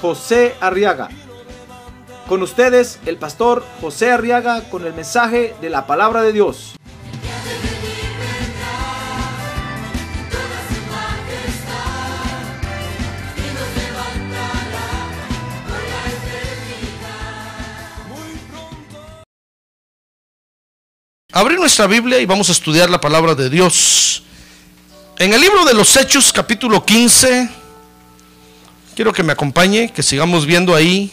José Arriaga. Con ustedes, el pastor José Arriaga con el mensaje de la palabra de Dios. Abrir nuestra Biblia y vamos a estudiar la palabra de Dios. En el libro de los Hechos, capítulo 15, quiero que me acompañe, que sigamos viendo ahí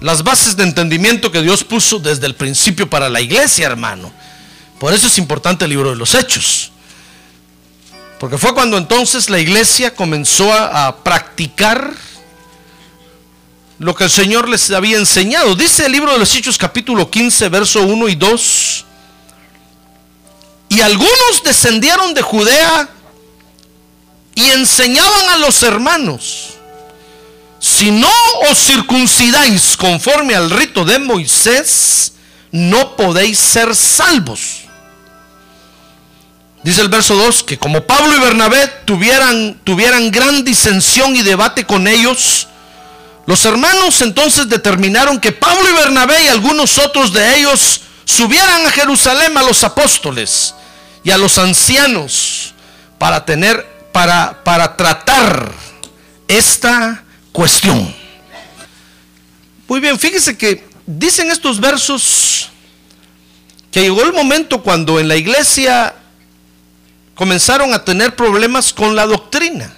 las bases de entendimiento que Dios puso desde el principio para la iglesia, hermano. Por eso es importante el libro de los Hechos. Porque fue cuando entonces la iglesia comenzó a, practicar lo que el Señor les había enseñado. Dice el libro de los Hechos capítulo 15, verso 1 y 2. Y algunos descendieron de Judea y enseñaban a los hermanos, si no os circuncidáis conforme al rito de Moisés, no podéis ser salvos. Dice el verso 2 que como Pablo y Bernabé tuvieran, tuvieran gran disensión y debate con ellos, los hermanos entonces determinaron que Pablo y Bernabé y algunos otros de ellos subieran a Jerusalén a los apóstoles y a los ancianos para tener para para tratar esta cuestión. Muy bien, fíjese que dicen estos versos que llegó el momento cuando en la iglesia comenzaron a tener problemas con la doctrina.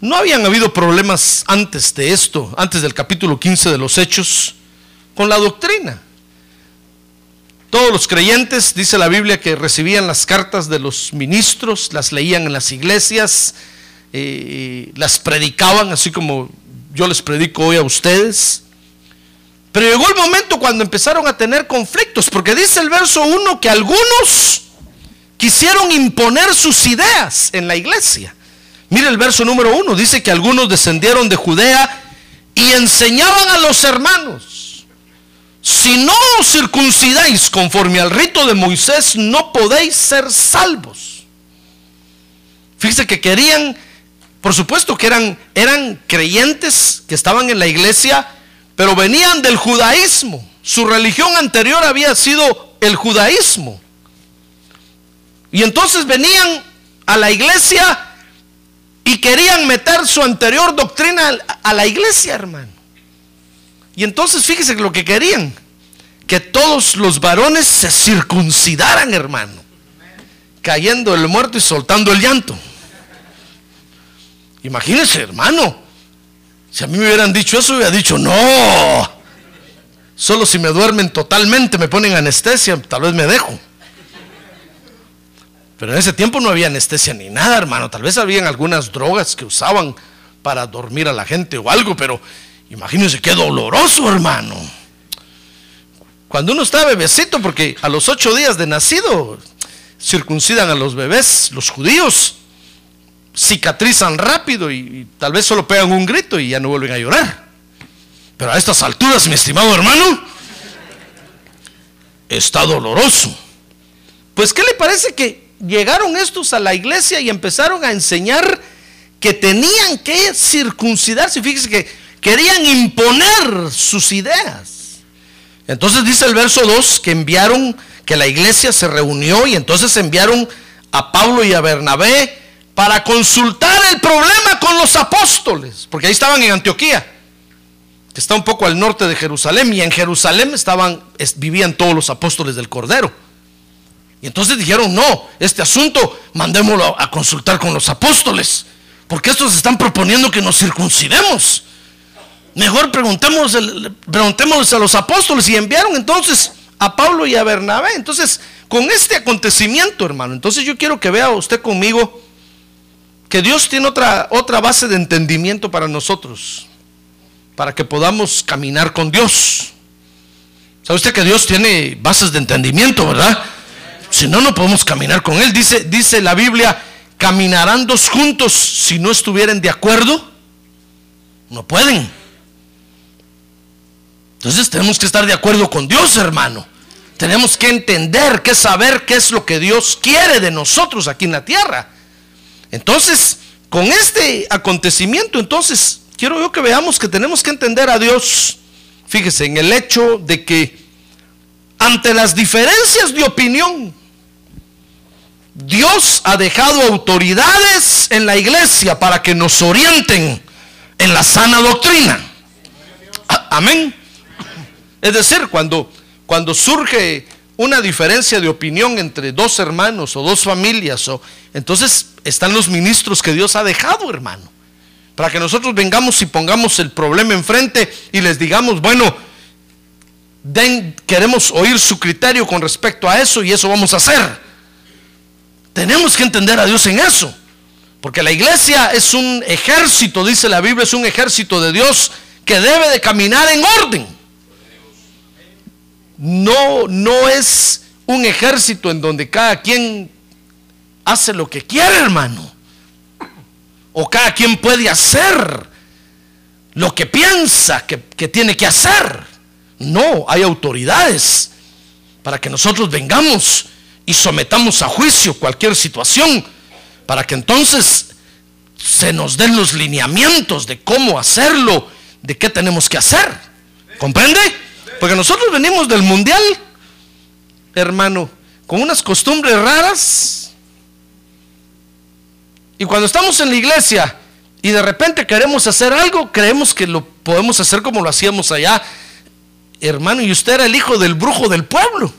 No habían habido problemas antes de esto, antes del capítulo 15 de los Hechos, con la doctrina. Todos los creyentes, dice la Biblia, que recibían las cartas de los ministros, las leían en las iglesias, eh, las predicaban, así como yo les predico hoy a ustedes. Pero llegó el momento cuando empezaron a tener conflictos, porque dice el verso 1 que algunos quisieron imponer sus ideas en la iglesia. Mire el verso número uno, dice que algunos descendieron de Judea y enseñaban a los hermanos, si no os circuncidáis conforme al rito de Moisés, no podéis ser salvos. Fíjese que querían, por supuesto que eran, eran creyentes que estaban en la iglesia, pero venían del judaísmo. Su religión anterior había sido el judaísmo. Y entonces venían a la iglesia y querían meter su anterior doctrina a la iglesia, hermano. Y entonces fíjese lo que querían, que todos los varones se circuncidaran, hermano, cayendo el muerto y soltando el llanto. Imagínense, hermano, si a mí me hubieran dicho eso, hubiera dicho, no, solo si me duermen totalmente, me ponen anestesia, tal vez me dejo. Pero en ese tiempo no había anestesia ni nada, hermano. Tal vez habían algunas drogas que usaban para dormir a la gente o algo, pero imagínense qué doloroso, hermano. Cuando uno está bebecito, porque a los ocho días de nacido circuncidan a los bebés, los judíos, cicatrizan rápido y, tal vez solo pegan un grito y ya no vuelven a llorar. Pero a estas alturas, mi estimado hermano, está doloroso. Pues, ¿qué le parece que llegaron estos a la iglesia y empezaron a enseñar que tenían que circuncidarse? Fíjese que querían imponer sus ideas. Entonces dice el verso 2 que enviaron, que la iglesia se reunió y entonces enviaron a Pablo y a Bernabé para consultar el problema con los apóstoles, porque ahí estaban en Antioquía, que está un poco al norte de Jerusalén, y en Jerusalén estaban, vivían todos los apóstoles del Cordero. Y entonces dijeron, no, este asunto mandémoslo a consultar con los apóstoles, porque estos están proponiendo que nos circuncidemos. Mejor preguntemos, preguntémosles a los apóstoles y enviaron entonces a Pablo y a Bernabé. Entonces, con este acontecimiento, hermano, entonces yo quiero que vea usted conmigo que Dios tiene otra, otra base de entendimiento para nosotros, para que podamos caminar con Dios. ¿Sabe usted que Dios tiene bases de entendimiento, verdad? Si no, no podemos caminar con Él. Dice, dice la Biblia, caminarán dos juntos si no estuvieran de acuerdo. No pueden. Entonces tenemos que estar de acuerdo con Dios, hermano. Tenemos que entender, que saber qué es lo que Dios quiere de nosotros aquí en la tierra. Entonces, con este acontecimiento, entonces, quiero yo que veamos que tenemos que entender a Dios, fíjese, en el hecho de que ante las diferencias de opinión, Dios ha dejado autoridades en la iglesia para que nos orienten en la sana doctrina. Amén. Es decir, cuando cuando surge una diferencia de opinión entre dos hermanos o dos familias, o, entonces están los ministros que Dios ha dejado, hermano. Para que nosotros vengamos y pongamos el problema enfrente y les digamos, bueno, den, queremos oír su criterio con respecto a eso y eso vamos a hacer. Tenemos que entender a Dios en eso. Porque la iglesia es un ejército, dice la Biblia, es un ejército de Dios que debe de caminar en orden no, no es un ejército en donde cada quien hace lo que quiere, hermano. O cada quien puede hacer lo que piensa que, que tiene que hacer. No, hay autoridades para que nosotros vengamos y sometamos a juicio cualquier situación, para que entonces se nos den los lineamientos de cómo hacerlo, de qué tenemos que hacer. ¿Comprende? Porque nosotros venimos del mundial, hermano, con unas costumbres raras. Y cuando estamos en la iglesia y de repente queremos hacer algo, creemos que lo podemos hacer como lo hacíamos allá. Hermano, y usted era el hijo del brujo del pueblo.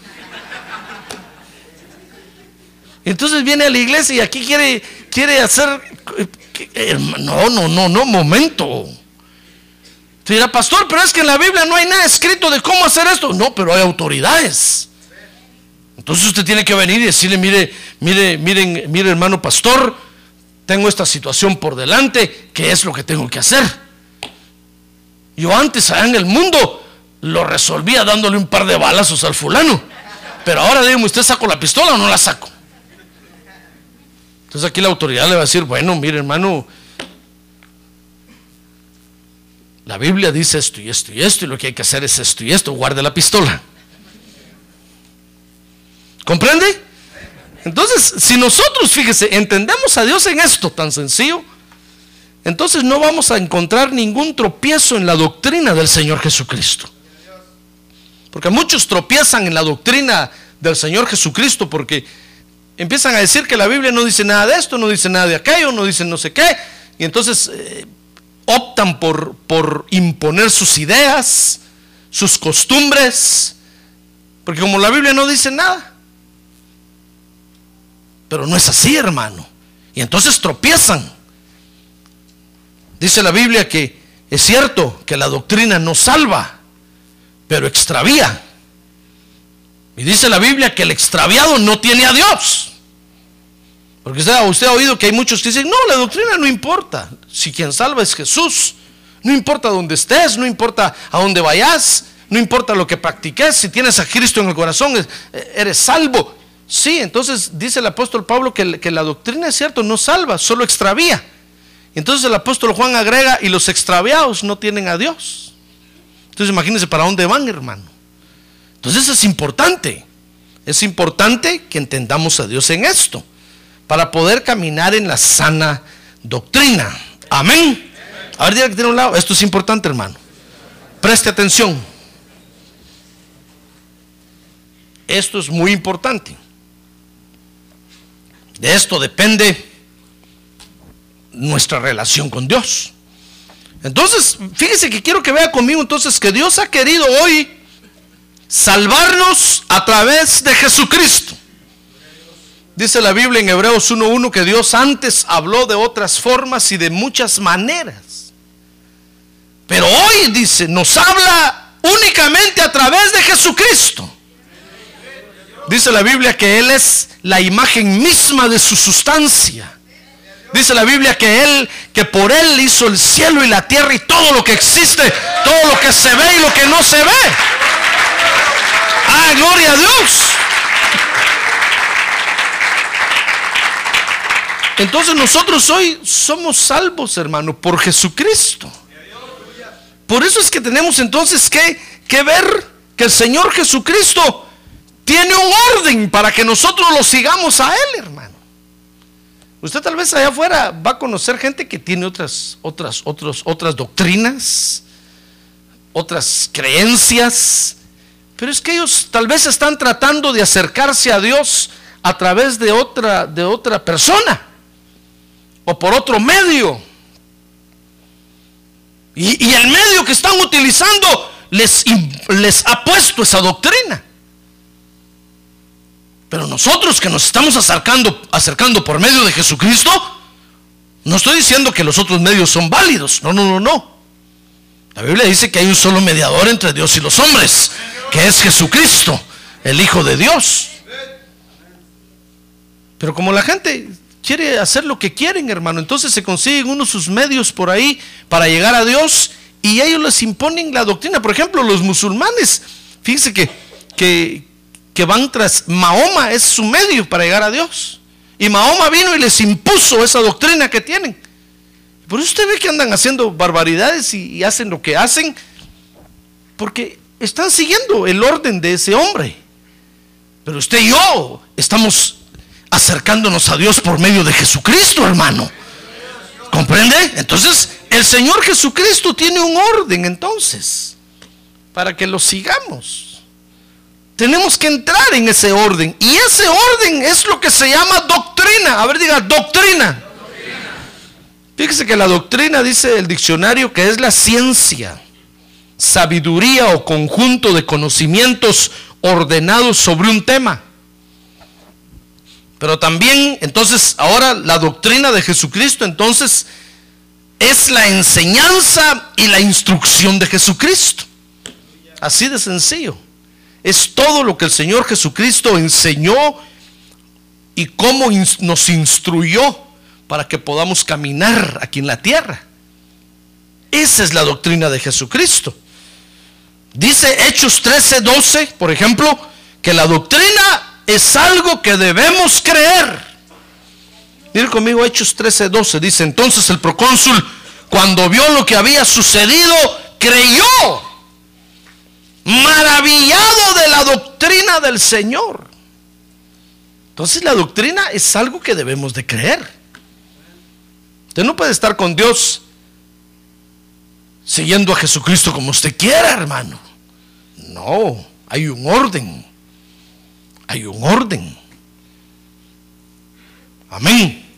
Entonces viene a la iglesia y aquí quiere, quiere hacer... Eh, no, no, no, no, momento. Te dirá, pastor, pero es que en la Biblia no hay nada escrito de cómo hacer esto. No, pero hay autoridades. Entonces usted tiene que venir y decirle, mire, mire, miren, mire hermano pastor, tengo esta situación por delante, ¿qué es lo que tengo que hacer? Yo antes allá en el mundo lo resolvía dándole un par de balazos al fulano. Pero ahora dígame, ¿usted saco la pistola o no la saco? Entonces aquí la autoridad le va a decir, bueno, mire hermano, La Biblia dice esto y esto y esto y lo que hay que hacer es esto y esto. Guarde la pistola. ¿Comprende? Entonces, si nosotros, fíjese, entendemos a Dios en esto tan sencillo, entonces no vamos a encontrar ningún tropiezo en la doctrina del Señor Jesucristo. Porque muchos tropiezan en la doctrina del Señor Jesucristo porque empiezan a decir que la Biblia no dice nada de esto, no dice nada de aquello, no dice no sé qué. Y entonces eh, optan por, por imponer sus ideas, sus costumbres, porque como la Biblia no dice nada. Pero no es así, hermano. Y entonces tropiezan. Dice la Biblia que es cierto que la doctrina no salva, pero extravía. Y dice la Biblia que el extraviado no tiene a Dios. Porque usted, usted, ha oído que hay muchos que dicen, no, la doctrina no importa. Si quien salva es Jesús. No importa dónde estés, no importa a dónde vayas, no importa lo que practiques. Si tienes a Cristo en el corazón, eh, eres salvo. Sí, entonces dice el apóstol Pablo que, que la doctrina es cierto, no salva, solo extravía. Entonces el apóstol Juan agrega, y los extraviados no tienen a Dios. Entonces imagínense para dónde van, hermano. Entonces es importante. Es importante que entendamos a Dios en esto para poder caminar en la sana doctrina. Amén. A ver, que tiene un lado. Esto es importante, hermano. Preste atención. Esto es muy importante. De esto depende nuestra relación con Dios. Entonces, fíjese que quiero que vea conmigo entonces que Dios ha querido hoy salvarnos a través de Jesucristo. Dice la Biblia en Hebreos 1.1 que Dios antes habló de otras formas y de muchas maneras. Pero hoy dice, nos habla únicamente a través de Jesucristo. Dice la Biblia que Él es la imagen misma de su sustancia. Dice la Biblia que Él, que por Él hizo el cielo y la tierra y todo lo que existe, todo lo que se ve y lo que no se ve. Ah, gloria a Dios. Entonces nosotros hoy somos salvos, hermano, por Jesucristo. Por eso es que tenemos entonces que, que ver que el Señor Jesucristo tiene un orden para que nosotros lo sigamos a Él, hermano. Usted tal vez allá afuera va a conocer gente que tiene otras, otras, otras, otras doctrinas, otras creencias, pero es que ellos tal vez están tratando de acercarse a Dios a través de otra, de otra persona o por otro medio. Y, el medio que están utilizando les, les ha puesto esa doctrina. Pero nosotros que nos estamos acercando, acercando por medio de Jesucristo, no estoy diciendo que los otros medios son válidos. No, no, no, no. La Biblia dice que hay un solo mediador entre Dios y los hombres, que es Jesucristo, el Hijo de Dios. Pero como la gente quiere hacer lo que quieren, hermano, entonces se consiguen unos sus medios por ahí para llegar a Dios y ellos les imponen la doctrina. Por ejemplo, los musulmanes, fíjense que, que, van tras Mahoma, es su medio para llegar a Dios. Y Mahoma vino y les impuso esa doctrina que tienen. Por eso usted ve que andan haciendo barbaridades y, y hacen lo que hacen, porque están siguiendo el orden de ese hombre. Pero usted y yo estamos acercándonos a Dios por medio de Jesucristo, hermano. ¿Comprende? Entonces, el Señor Jesucristo tiene un orden entonces, para que lo sigamos. Tenemos que entrar en ese orden. Y ese orden es lo que se llama doctrina. A ver, diga, doctrina. Fíjese que la doctrina, dice el diccionario, que es la ciencia, sabiduría o conjunto de conocimientos ordenados sobre un tema. Pero también, entonces, ahora la doctrina de Jesucristo, entonces, es la enseñanza y la instrucción de Jesucristo. Así de sencillo. Es todo lo que el Señor Jesucristo enseñó y cómo nos instruyó para que podamos caminar aquí en la tierra. Esa es la doctrina de Jesucristo. Dice Hechos 13, 12, por ejemplo, que la doctrina es algo que debemos creer. Mire conmigo Hechos 13, 12. Dice entonces el procónsul, cuando vio lo que había sucedido, creyó maravillado de la doctrina del Señor. Entonces la doctrina es algo que debemos de creer. Usted no puede estar con Dios siguiendo a Jesucristo como usted quiera, hermano. No, hay un orden. Hay un orden. Amén.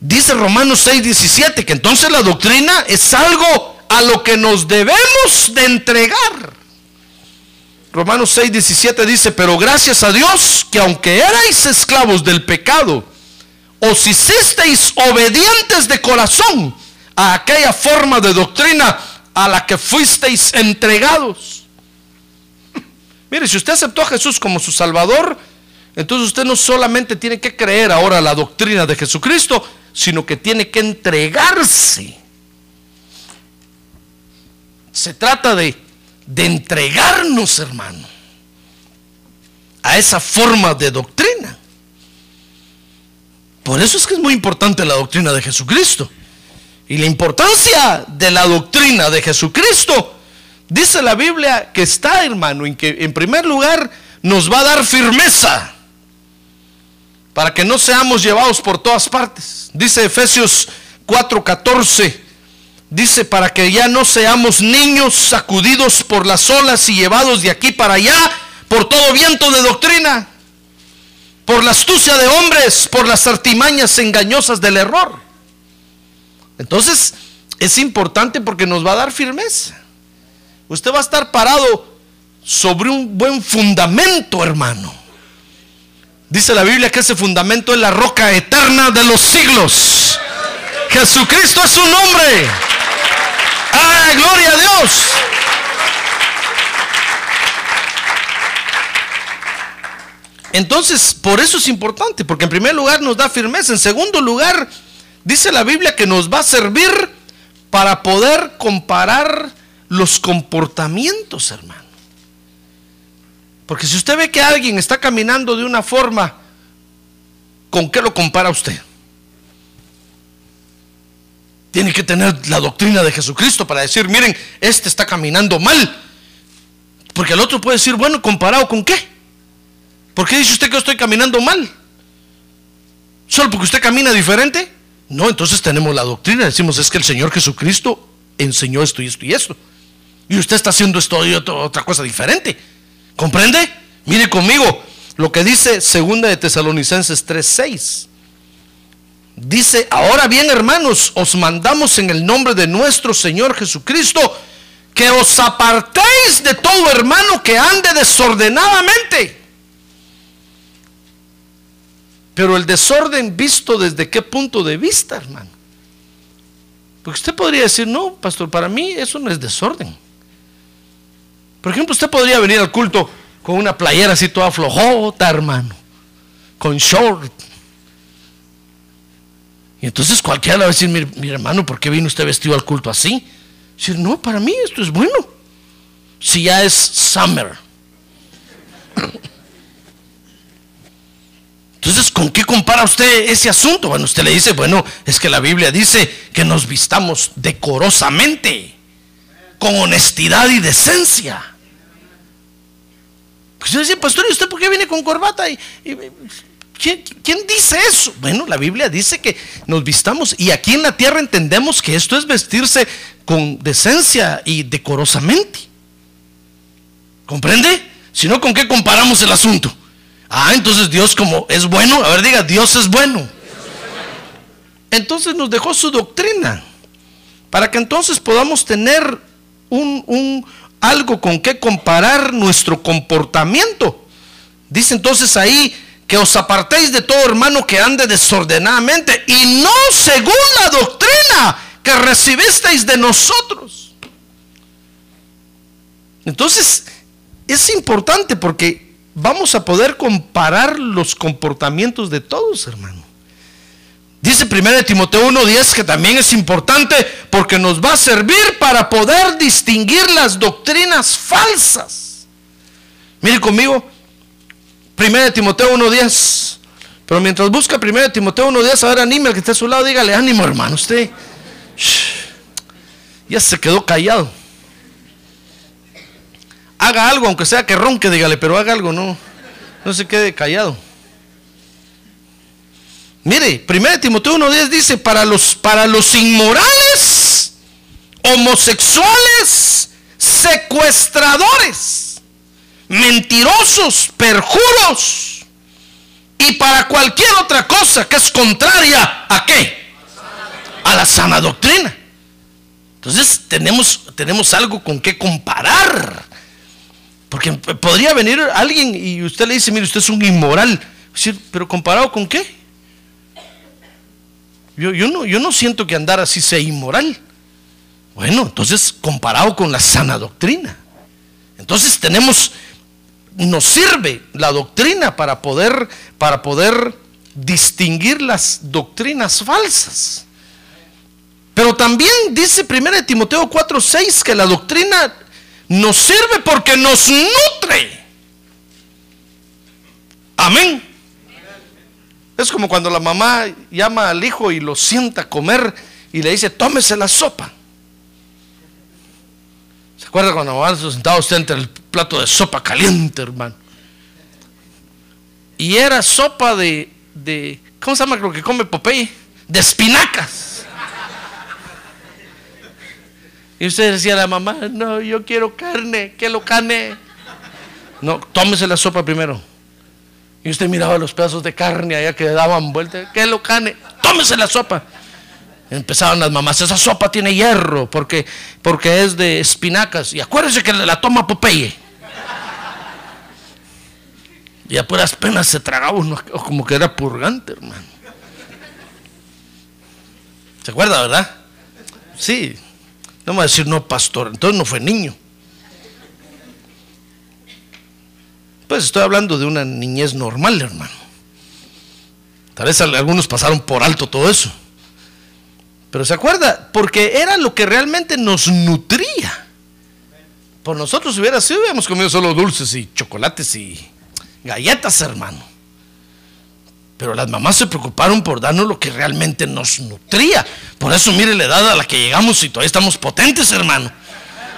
Dice Romanos 6, 17 que entonces la doctrina es algo a lo que nos debemos de entregar. Romanos 6, 17 dice, pero gracias a Dios que aunque erais esclavos del pecado, os hicisteis obedientes de corazón a aquella forma de doctrina a la que fuisteis entregados. Mire, si usted aceptó a Jesús como su Salvador, entonces usted no solamente tiene que creer ahora la doctrina de Jesucristo, sino que tiene que entregarse se trata de, de entregarnos, hermano, a esa forma de doctrina. Por eso es que es muy importante la doctrina de Jesucristo. Y la importancia de la doctrina de Jesucristo, dice la Biblia que está, hermano, en que en primer lugar nos va a dar firmeza para que no seamos llevados por todas partes. Dice Efesios 4:14 Dice, para que ya no seamos niños sacudidos por las olas y llevados de aquí para allá por todo viento de doctrina, por la astucia de hombres, por las artimañas engañosas del error. Entonces, es importante porque nos va a dar firmeza. Usted va a estar parado sobre un buen fundamento, hermano. Dice la Biblia que ese fundamento es la roca eterna de los siglos. Jesucristo es su nombre. ¡Ah, gloria a Dios! Entonces, por eso es importante, porque en primer lugar nos da firmeza, en segundo lugar, dice la Biblia que nos va a servir para poder comparar los comportamientos, hermano. Porque si usted ve que alguien está caminando de una forma, ¿con qué lo compara usted? Tiene que tener la doctrina de Jesucristo para decir, miren, este está caminando mal. Porque el otro puede decir, bueno, comparado con qué? ¿Por qué dice usted que yo estoy caminando mal? ¿Solo porque usted camina diferente? No, entonces tenemos la doctrina. Decimos, es que el Señor Jesucristo enseñó esto y esto y esto. Y usted está haciendo esto y otra cosa diferente. ¿Comprende? Mire conmigo lo que dice segunda de Tesalonicenses 3:6. Dice, ahora bien hermanos, os mandamos en el nombre de nuestro Señor Jesucristo que os apartéis de todo hermano que ande desordenadamente. Pero el desorden visto desde qué punto de vista, hermano. Porque usted podría decir, no, pastor, para mí eso no es desorden. Por ejemplo, usted podría venir al culto con una playera así toda flojota, hermano, con short, y entonces cualquiera le va a decir, mi, hermano, ¿por qué vino usted vestido al culto así? Decir, no, para mí esto es bueno. Si ya es summer. Entonces, ¿con qué compara usted ese asunto? Bueno, usted le dice, bueno, es que la Biblia dice que nos vistamos decorosamente, con honestidad y decencia. Pues yo decía, pastor, ¿y usted por qué viene con corbata? y ¿Quién, dice eso? Bueno, la Biblia dice que nos vistamos y aquí en la tierra entendemos que esto es vestirse con decencia y decorosamente. ¿Comprende? Si no, ¿con qué comparamos el asunto? Ah, entonces Dios como es bueno. A ver, diga, Dios es bueno. Entonces nos dejó su doctrina para que entonces podamos tener un, un algo con qué comparar nuestro comportamiento. Dice entonces ahí que os apartéis de todo hermano que ande desordenadamente y no según la doctrina que recibisteis de nosotros. Entonces, es importante porque vamos a poder comparar los comportamientos de todos, hermano. Dice 1 Timoteo 1:10 que también es importante porque nos va a servir para poder distinguir las doctrinas falsas. Mire conmigo, 1 Timoteo 1.10. Pero mientras busca 1 Timoteo 1.10, a ver, anime al que está a su lado, dígale, ánimo hermano, usted ya se quedó callado. Haga algo, aunque sea que ronque, dígale, pero haga algo, no, no se quede callado. Mire, 1 Timoteo 1.10 dice, para los, para los inmorales, homosexuales, secuestradores mentirosos, perjuros y para cualquier otra cosa que es contraria a qué? A la sana doctrina. Entonces tenemos, tenemos algo con qué comparar. Porque podría venir alguien y usted le dice, mire, usted es un inmoral. Pero comparado con qué? Yo, yo, no, yo no siento que andar así sea inmoral. Bueno, entonces comparado con la sana doctrina. Entonces tenemos nos sirve la doctrina para poder, para poder distinguir las doctrinas falsas. Pero también dice 1 Timoteo 4:6 que la doctrina nos sirve porque nos nutre. Amén. Es como cuando la mamá llama al hijo y lo sienta a comer y le dice, tómese la sopa. ¿Se acuerda cuando van sentado usted entre el plato de sopa caliente, hermano. Y era sopa de, de ¿cómo se llama lo que come Popeye? De espinacas. Y usted decía a la mamá, no, yo quiero carne, que lo carne. No, tómese la sopa primero. Y usted miraba los pedazos de carne allá que daban vuelta, que lo carne, tómese la sopa. Empezaron las mamás, esa sopa tiene hierro porque, porque es de espinacas. Y acuérdense que la toma Popeye. Y a puras penas se tragaba uno como que era purgante, hermano. ¿Se acuerda, verdad? Sí. No me va a decir no, pastor. Entonces no fue niño. Pues estoy hablando de una niñez normal, hermano. Tal vez algunos pasaron por alto todo eso. Pero se acuerda, porque era lo que realmente nos nutría. Por nosotros hubiera sido, hubiéramos comido solo dulces y chocolates y galletas, hermano. Pero las mamás se preocuparon por darnos lo que realmente nos nutría. Por eso, mire la edad a la que llegamos y todavía estamos potentes, hermano.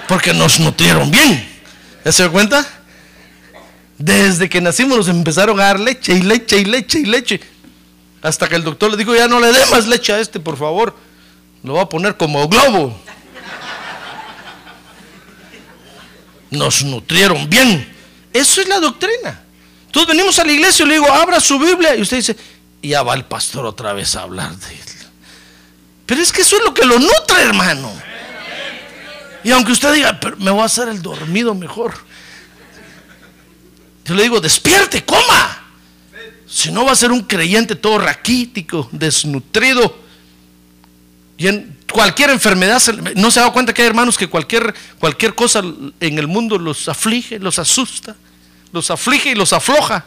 Porque nos nutrieron bien. ¿Ya se dio cuenta? Desde que nacimos nos empezaron a dar leche y leche y leche y leche. Hasta que el doctor le dijo, ya no le dé más leche a este, por favor. Lo va a poner como globo. Nos nutrieron bien. Eso es la doctrina. Entonces venimos a la iglesia y le digo, abra su Biblia. Y usted dice, ya va el pastor otra vez a hablar de él. Pero es que eso es lo que lo nutre, hermano. Y aunque usted diga, pero me voy a hacer el dormido mejor. Yo le digo, despierte, coma. Si no va a ser un creyente todo raquítico, desnutrido. Y en cualquier enfermedad, no se ha dado cuenta que hay hermanos que cualquier, cualquier cosa en el mundo los aflige, los asusta, los aflige y los afloja.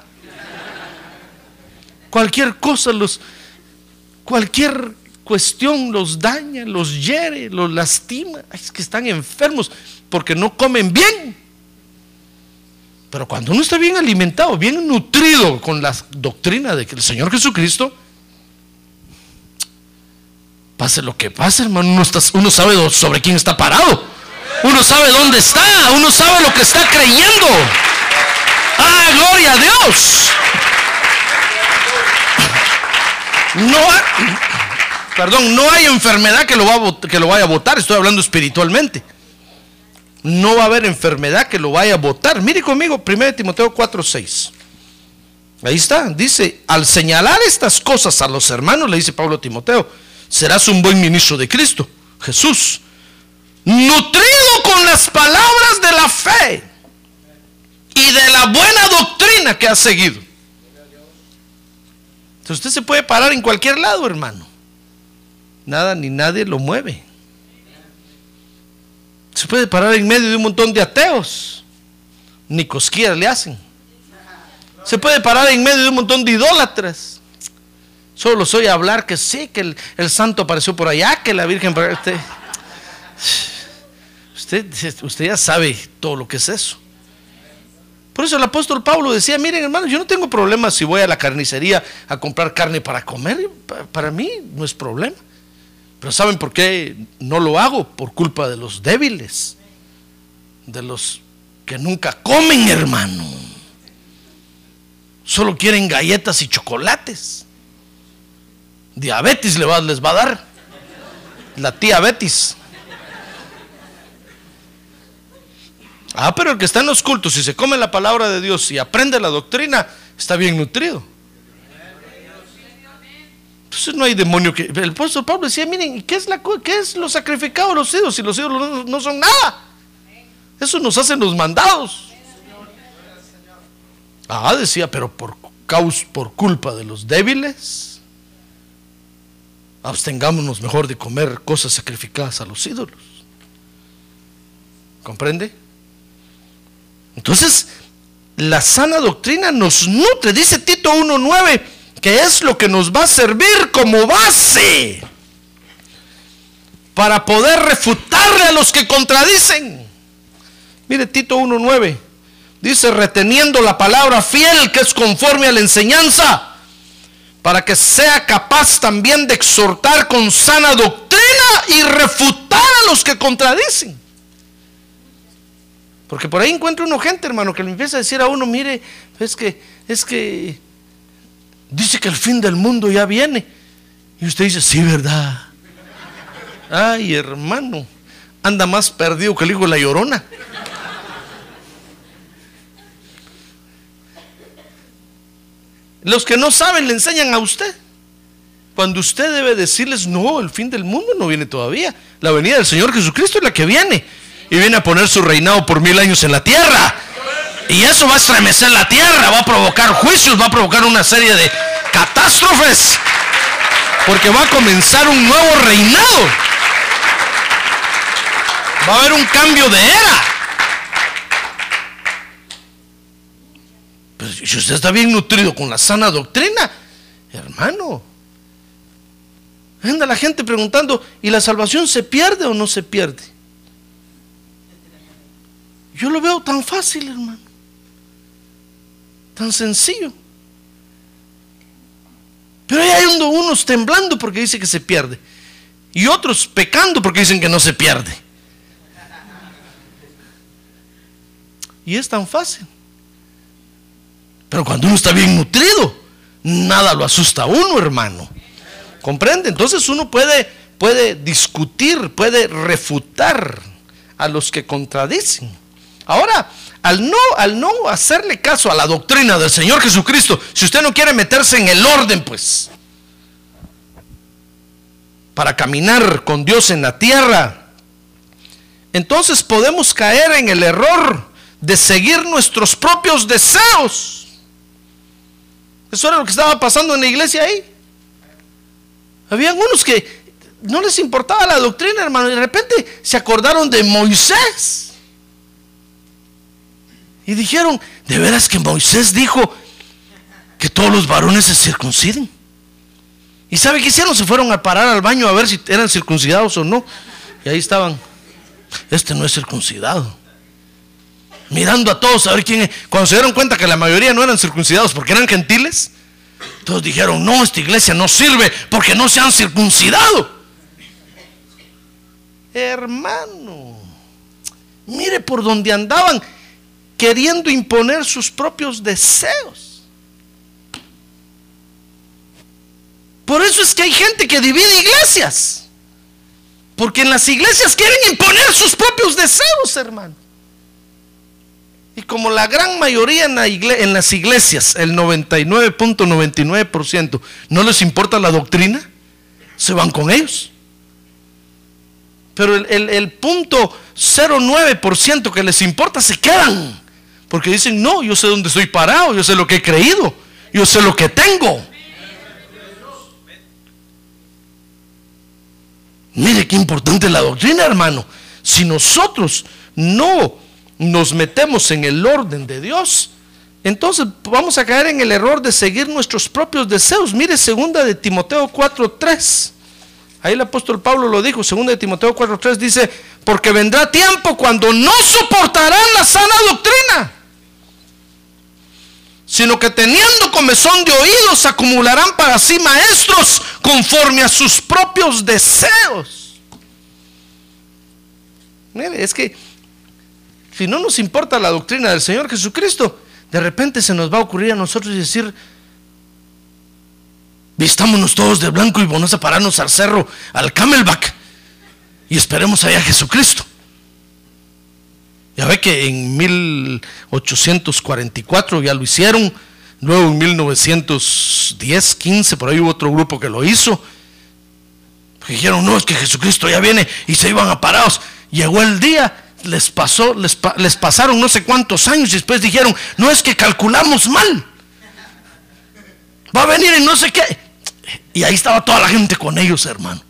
Cualquier cosa los, cualquier cuestión los daña, los hiere, los lastima. Es que están enfermos porque no comen bien. Pero cuando uno está bien alimentado, bien nutrido con la doctrina de que el Señor Jesucristo, pase lo que pase, hermano, uno, sabe sobre quién está parado. Uno sabe dónde está, uno sabe lo que está creyendo. ¡Ah, gloria a Dios! No perdón, no hay enfermedad que lo vaya a votar, estoy hablando espiritualmente no va a haber enfermedad que lo vaya a botar. Mire conmigo, 1 Timoteo 4:6. Ahí está, dice, al señalar estas cosas a los hermanos, le dice Pablo a Timoteo, serás un buen ministro de Cristo, Jesús, nutrido con las palabras de la fe y de la buena doctrina que ha seguido. Entonces usted se puede parar en cualquier lado, hermano. Nada ni nadie lo mueve. Se puede parar en medio de un montón de ateos. Ni cosquillas le hacen. Se puede parar en medio de un montón de idólatras. Solo soy a hablar que sí, que el, santo apareció por allá, que la Virgen... Usted, usted, usted ya sabe todo lo que es eso. Por eso el apóstol Pablo decía, miren hermanos, yo no tengo problema si voy a la carnicería a comprar carne para comer. Para mí no es problema. Pero ¿saben por qué no lo hago? Por culpa de los débiles, de los que nunca comen, hermano. Solo quieren galletas y chocolates. Diabetes les va, les va a dar. La tía Betis. Ah, pero el que está en los cultos y se come la palabra de Dios y aprende la doctrina, está bien nutrido. Entonces no hay demonio que... El apóstol Pablo decía, miren, ¿qué es, la, es lo sacrificado a los ídolos? Si los ídolos no, son nada. Eso nos hacen los mandados. Ah, decía, pero por, causa, por culpa de los débiles, abstengámonos mejor de comer cosas sacrificadas a los ídolos. ¿Comprende? Entonces, la sana doctrina nos nutre, dice Tito 1.9 que es lo que nos va a servir como base para poder refutarle a los que contradicen. Mire Tito 1.9, dice, reteniendo la palabra fiel que es conforme a la enseñanza, para que sea capaz también de exhortar con sana doctrina y refutar a los que contradicen. Porque por ahí encuentro uno gente, hermano, que le empieza a decir a uno, mire, es que, es que Dice que el fin del mundo ya viene. Y usted dice, sí, ¿verdad? Ay, hermano, anda más perdido que el hijo de la llorona. Los que no saben le enseñan a usted. Cuando usted debe decirles, no, el fin del mundo no viene todavía. La venida del Señor Jesucristo es la que viene. Y viene a poner su reinado por mil años en la tierra. Y eso va a estremecer la tierra, va a provocar juicios, va a provocar una serie de catástrofes. Porque va a comenzar un nuevo reinado. Va a haber un cambio de era. Si usted está bien nutrido con la sana doctrina, hermano, anda la gente preguntando, ¿y la salvación se pierde o no se pierde? Yo lo veo tan fácil, hermano. Tan sencillo. Pero hay unos temblando porque dice que se pierde. Y otros pecando porque dicen que no se pierde. Y es tan fácil. Pero cuando uno está bien nutrido, nada lo asusta a uno, hermano. ¿Comprende? Entonces uno puede, puede discutir, puede refutar a los que contradicen. Ahora, al no, al no hacerle caso a la doctrina del Señor Jesucristo, si usted no quiere meterse en el orden, pues, para caminar con Dios en la tierra, entonces podemos caer en el error de seguir nuestros propios deseos. Eso era lo que estaba pasando en la iglesia ahí. Habían unos que no les importaba la doctrina, hermano, y de repente se acordaron de Moisés. Y dijeron, de veras que Moisés dijo que todos los varones se circunciden. ¿Y sabe qué hicieron? Se fueron a parar al baño a ver si eran circuncidados o no. Y ahí estaban. Este no es circuncidado. Mirando a todos a ver quién es. Cuando se dieron cuenta que la mayoría no eran circuncidados porque eran gentiles, todos dijeron, no, esta iglesia no sirve porque no se han circuncidado. Hermano, mire por donde andaban queriendo imponer sus propios deseos. Por eso es que hay gente que divide iglesias. Porque en las iglesias quieren imponer sus propios deseos, hermano. Y como la gran mayoría en, las iglesias, el 99.99%, no les importa la doctrina, se van con ellos. Pero el, el, el punto 0.9% que les importa se quedan. Porque dicen, no, yo sé dónde estoy parado, yo sé lo que he creído, yo sé lo que tengo. Mire qué importante la doctrina, hermano. Si nosotros no nos metemos en el orden de Dios, entonces vamos a caer en el error de seguir nuestros propios deseos. Mire, segunda de Timoteo 4:3. Ahí el apóstol Pablo lo dijo, segunda de Timoteo 4:3 dice, porque vendrá tiempo cuando no soportarán la sana doctrina sino que teniendo comezón de oídos acumularán para sí maestros conforme a sus propios deseos. Mire, es que si no nos importa la doctrina del Señor Jesucristo, de repente se nos va a ocurrir a nosotros decir, vistámonos todos de blanco y vamos a pararnos al cerro, al Camelback, y esperemos allá a Jesucristo. Ya ve que en 1844 ya lo hicieron, luego en 1910, 15, por ahí hubo otro grupo que lo hizo. Dijeron, no, es que Jesucristo ya viene y se iban a parados. Llegó el día, les pasó, les, les pasaron no sé cuántos años y después dijeron, no es que calculamos mal. Va a venir en no sé qué. Y ahí estaba toda la gente con ellos, hermano.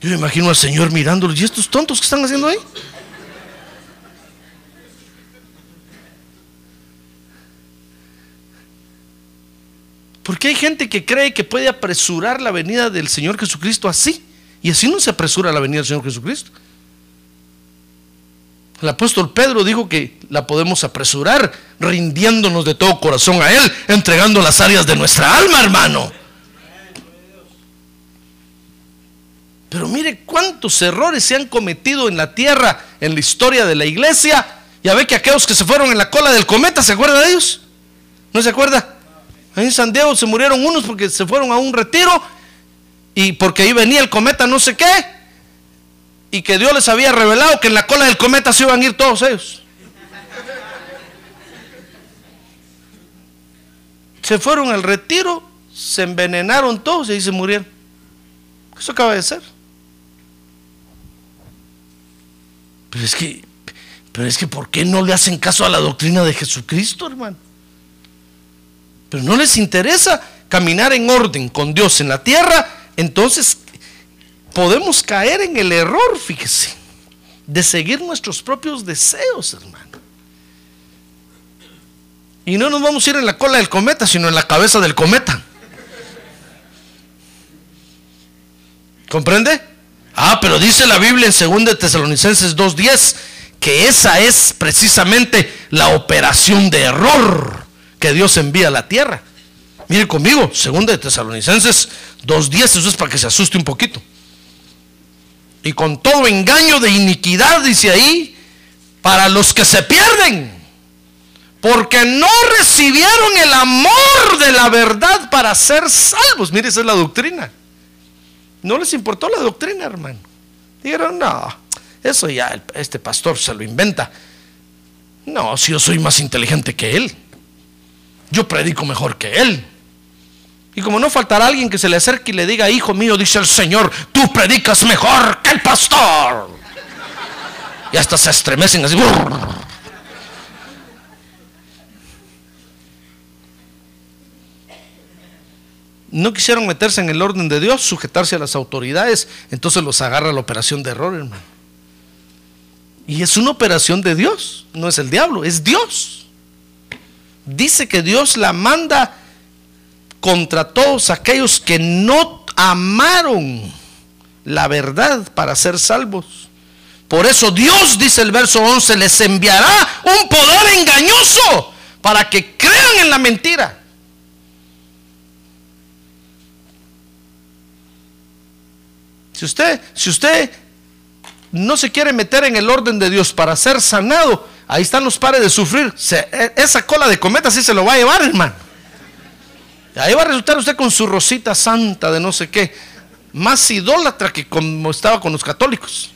Yo me imagino al Señor mirándolos. ¿Y estos tontos que están haciendo ahí? Porque hay gente que cree que puede apresurar la venida del Señor Jesucristo así. Y así no se apresura la venida del Señor Jesucristo. El apóstol Pedro dijo que la podemos apresurar rindiéndonos de todo corazón a Él, entregando las áreas de nuestra alma, hermano. Pero mire cuántos errores se han cometido en la tierra, en la historia de la iglesia. Ya ve que aquellos que se fueron en la cola del cometa, ¿se acuerda de ellos? ¿No se acuerda? Ahí en San Diego se murieron unos porque se fueron a un retiro y porque ahí venía el cometa no sé qué. Y que Dios les había revelado que en la cola del cometa se iban a ir todos ellos. Se fueron al retiro, se envenenaron todos y ahí se murieron. Eso acaba de ser. Pero es que, pero es que, ¿por qué no le hacen caso a la doctrina de Jesucristo, hermano? Pero no les interesa caminar en orden con Dios en la tierra, entonces podemos caer en el error, fíjese, de seguir nuestros propios deseos, hermano. Y no nos vamos a ir en la cola del cometa, sino en la cabeza del cometa. ¿Comprende? Ah, pero dice la Biblia en 2 Tesalonicenses 2.10 que esa es precisamente la operación de error que Dios envía a la tierra. Mire conmigo, 2 Tesalonicenses 2.10, eso es para que se asuste un poquito. Y con todo engaño de iniquidad, dice ahí, para los que se pierden, porque no recibieron el amor de la verdad para ser salvos. Mire, esa es la doctrina. No les importó la doctrina, hermano. Dijeron, no, eso ya este pastor se lo inventa. No, si yo soy más inteligente que él. Yo predico mejor que él. Y como no faltará alguien que se le acerque y le diga, hijo mío, dice el Señor, tú predicas mejor que el pastor. Y hasta se estremecen así. No quisieron meterse en el orden de Dios, sujetarse a las autoridades, entonces los agarra la operación de error, hermano. Y es una operación de Dios, no es el diablo, es Dios. Dice que Dios la manda contra todos aquellos que no amaron la verdad para ser salvos. Por eso Dios, dice el verso 11, les enviará un poder engañoso para que crean en la mentira. Si usted, si usted no se quiere meter en el orden de Dios para ser sanado, ahí están los pares de sufrir. E, esa cola de cometa sí se lo va a llevar, hermano. Ahí va a resultar usted con su rosita santa de no sé qué, más idólatra que como estaba con los católicos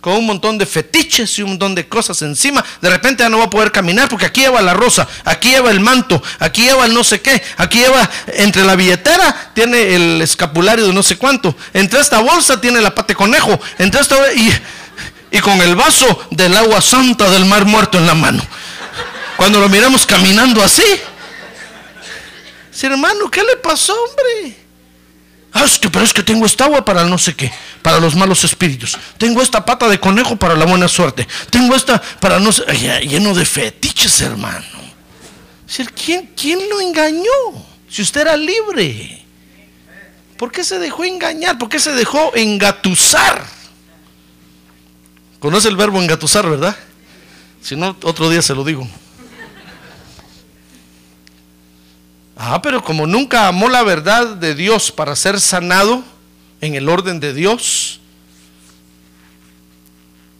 con un montón de fetiches y un montón de cosas encima, de repente ya no va a poder caminar porque aquí lleva la rosa, aquí lleva el manto, aquí lleva el no sé qué, aquí lleva entre la billetera tiene el escapulario de no sé cuánto, entre esta bolsa tiene la pate conejo, entre esta y, con el vaso del agua santa del mar muerto en la mano. Cuando lo miramos caminando así, si hermano, ¿qué le pasó, hombre? Ah, es que, pero es que tengo esta agua para no sé qué, para los malos espíritus. Tengo esta pata de conejo para la buena suerte. Tengo esta para no sé, lleno de fetiches, hermano. ¿Quién, ¿Quién lo engañó? Si usted era libre. ¿Por qué se dejó engañar? ¿Por qué se dejó engatusar? Conoce el verbo engatusar, ¿verdad? Si no, otro día se lo digo. Ah, pero como nunca amó la verdad de Dios para ser sanado en el orden de Dios,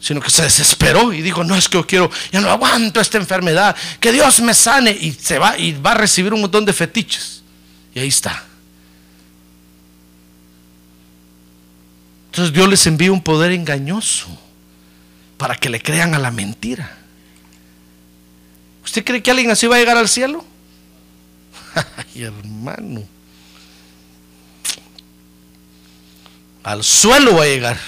sino que se desesperó y dijo, no es que yo quiero, ya no aguanto esta enfermedad, que Dios me sane y se va y va a recibir un montón de fetiches. Y ahí está. Entonces Dios les envía un poder engañoso para que le crean a la mentira. ¿Usted cree que alguien así va a llegar al cielo? Ay, hermano. Al suelo va a llegar.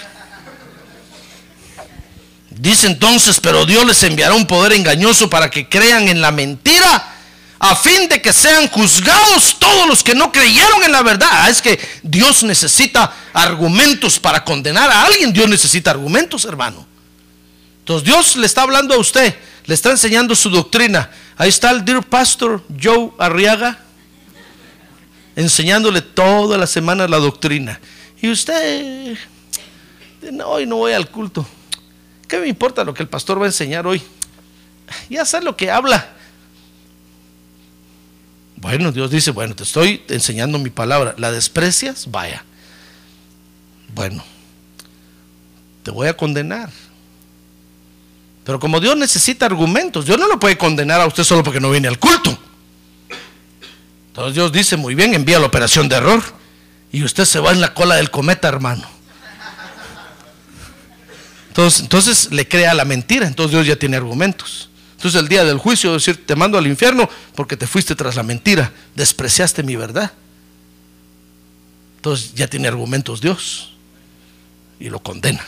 Dice entonces, pero Dios les enviará un poder engañoso para que crean en la mentira, a fin de que sean juzgados todos los que no creyeron en la verdad. Ah, es que Dios necesita argumentos para condenar a alguien. Dios necesita argumentos, hermano. Entonces Dios le está hablando a usted, le está enseñando su doctrina. Ahí está el dear pastor Joe Arriaga enseñándole toda la semana la doctrina. Y usted, no, hoy no voy al culto. ¿Qué me importa lo que el pastor va a enseñar hoy? Ya sé lo que habla. Bueno, Dios dice, bueno, te estoy enseñando mi palabra. ¿La desprecias? Vaya. Bueno, te voy a condenar. Pero como Dios necesita argumentos, Dios no lo puede condenar a usted solo porque no viene al culto. Entonces Dios dice, muy bien, envía la operación de error. Y usted se va en la cola del cometa, hermano. Entonces, entonces le crea la mentira. Entonces Dios ya tiene argumentos. Entonces el día del juicio decir, te mando al infierno porque te fuiste tras la mentira. Despreciaste mi verdad. Entonces ya tiene argumentos Dios. Y lo condena.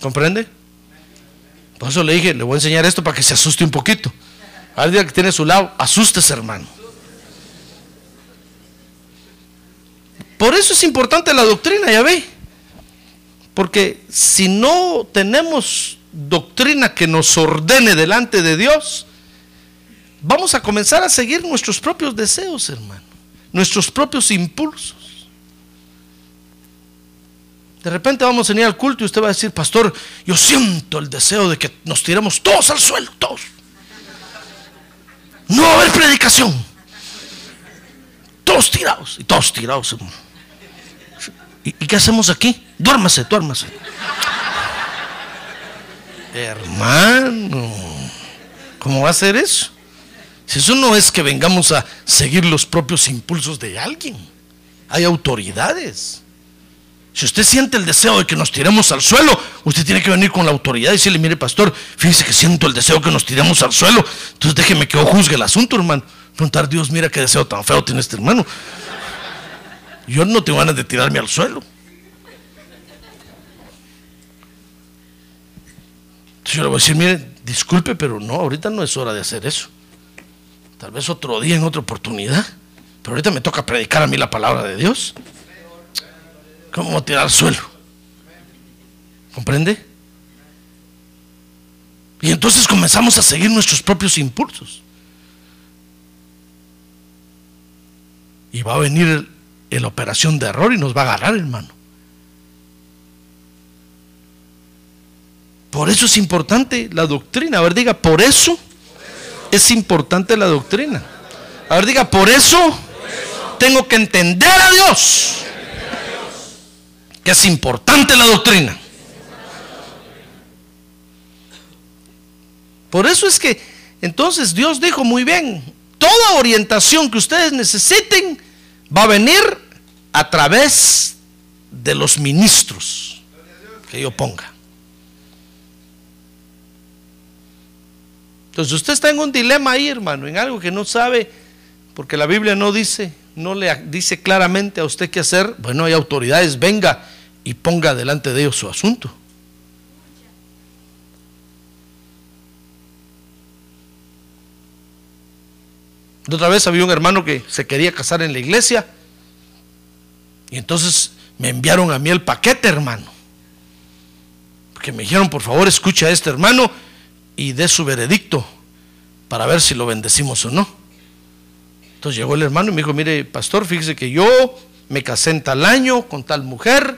¿Comprende? Por eso le dije, le voy a enseñar esto para que se asuste un poquito. Al día que tiene a su lado, asustes, hermano. Por eso es importante la doctrina, ya ve. Porque si no tenemos doctrina que nos ordene delante de Dios, vamos a comenzar a seguir nuestros propios deseos, hermano, nuestros propios impulsos. De repente vamos a venir al culto y usted va a decir, pastor, yo siento el deseo de que nos tiremos todos al suelo, todos. No va a haber predicación. Todos tirados, y todos tirados. ¿Y, y qué hacemos aquí? Duérmase, duérmase. Hermano, ¿cómo va a ser eso? Si eso no es que vengamos a seguir los propios impulsos de alguien, hay autoridades. Si usted siente el deseo de que nos tiremos al suelo, usted tiene que venir con la autoridad y decirle, mire pastor, fíjese que siento el deseo que nos tiremos al suelo, entonces déjeme que yo juzgue el asunto, hermano. Preguntar, Dios, mira qué deseo tan feo tiene este hermano. Yo no tengo ganas de tirarme al suelo. Entonces yo le voy a decir, mire, disculpe, pero no, ahorita no es hora de hacer eso. Tal vez otro día, en otra oportunidad. Pero ahorita me toca predicar a mí la palabra de Dios. ¿Cómo tirar al suelo? ¿Comprende? Y entonces comenzamos a seguir nuestros propios impulsos. Y va a venir el operación de error y nos va a agarrar, hermano. Por eso es importante la doctrina. A ver, diga, por eso es importante la doctrina. A ver, diga, por eso tengo que entender a Dios. Que es importante la doctrina. Por eso es que entonces Dios dijo muy bien, toda orientación que ustedes necesiten va a venir a través de los ministros que yo ponga. Entonces usted está en un dilema ahí, hermano, en algo que no sabe, porque la Biblia no dice, no le dice claramente a usted qué hacer. Bueno, hay autoridades, venga y ponga delante de ellos su asunto. De otra vez había un hermano que se quería casar en la iglesia y entonces me enviaron a mí el paquete, hermano. Porque me dijeron, por favor, escucha a este hermano y dé su veredicto para ver si lo bendecimos o no. Entonces llegó el hermano y me dijo, mire, pastor, fíjese que yo me casé en tal año con tal mujer,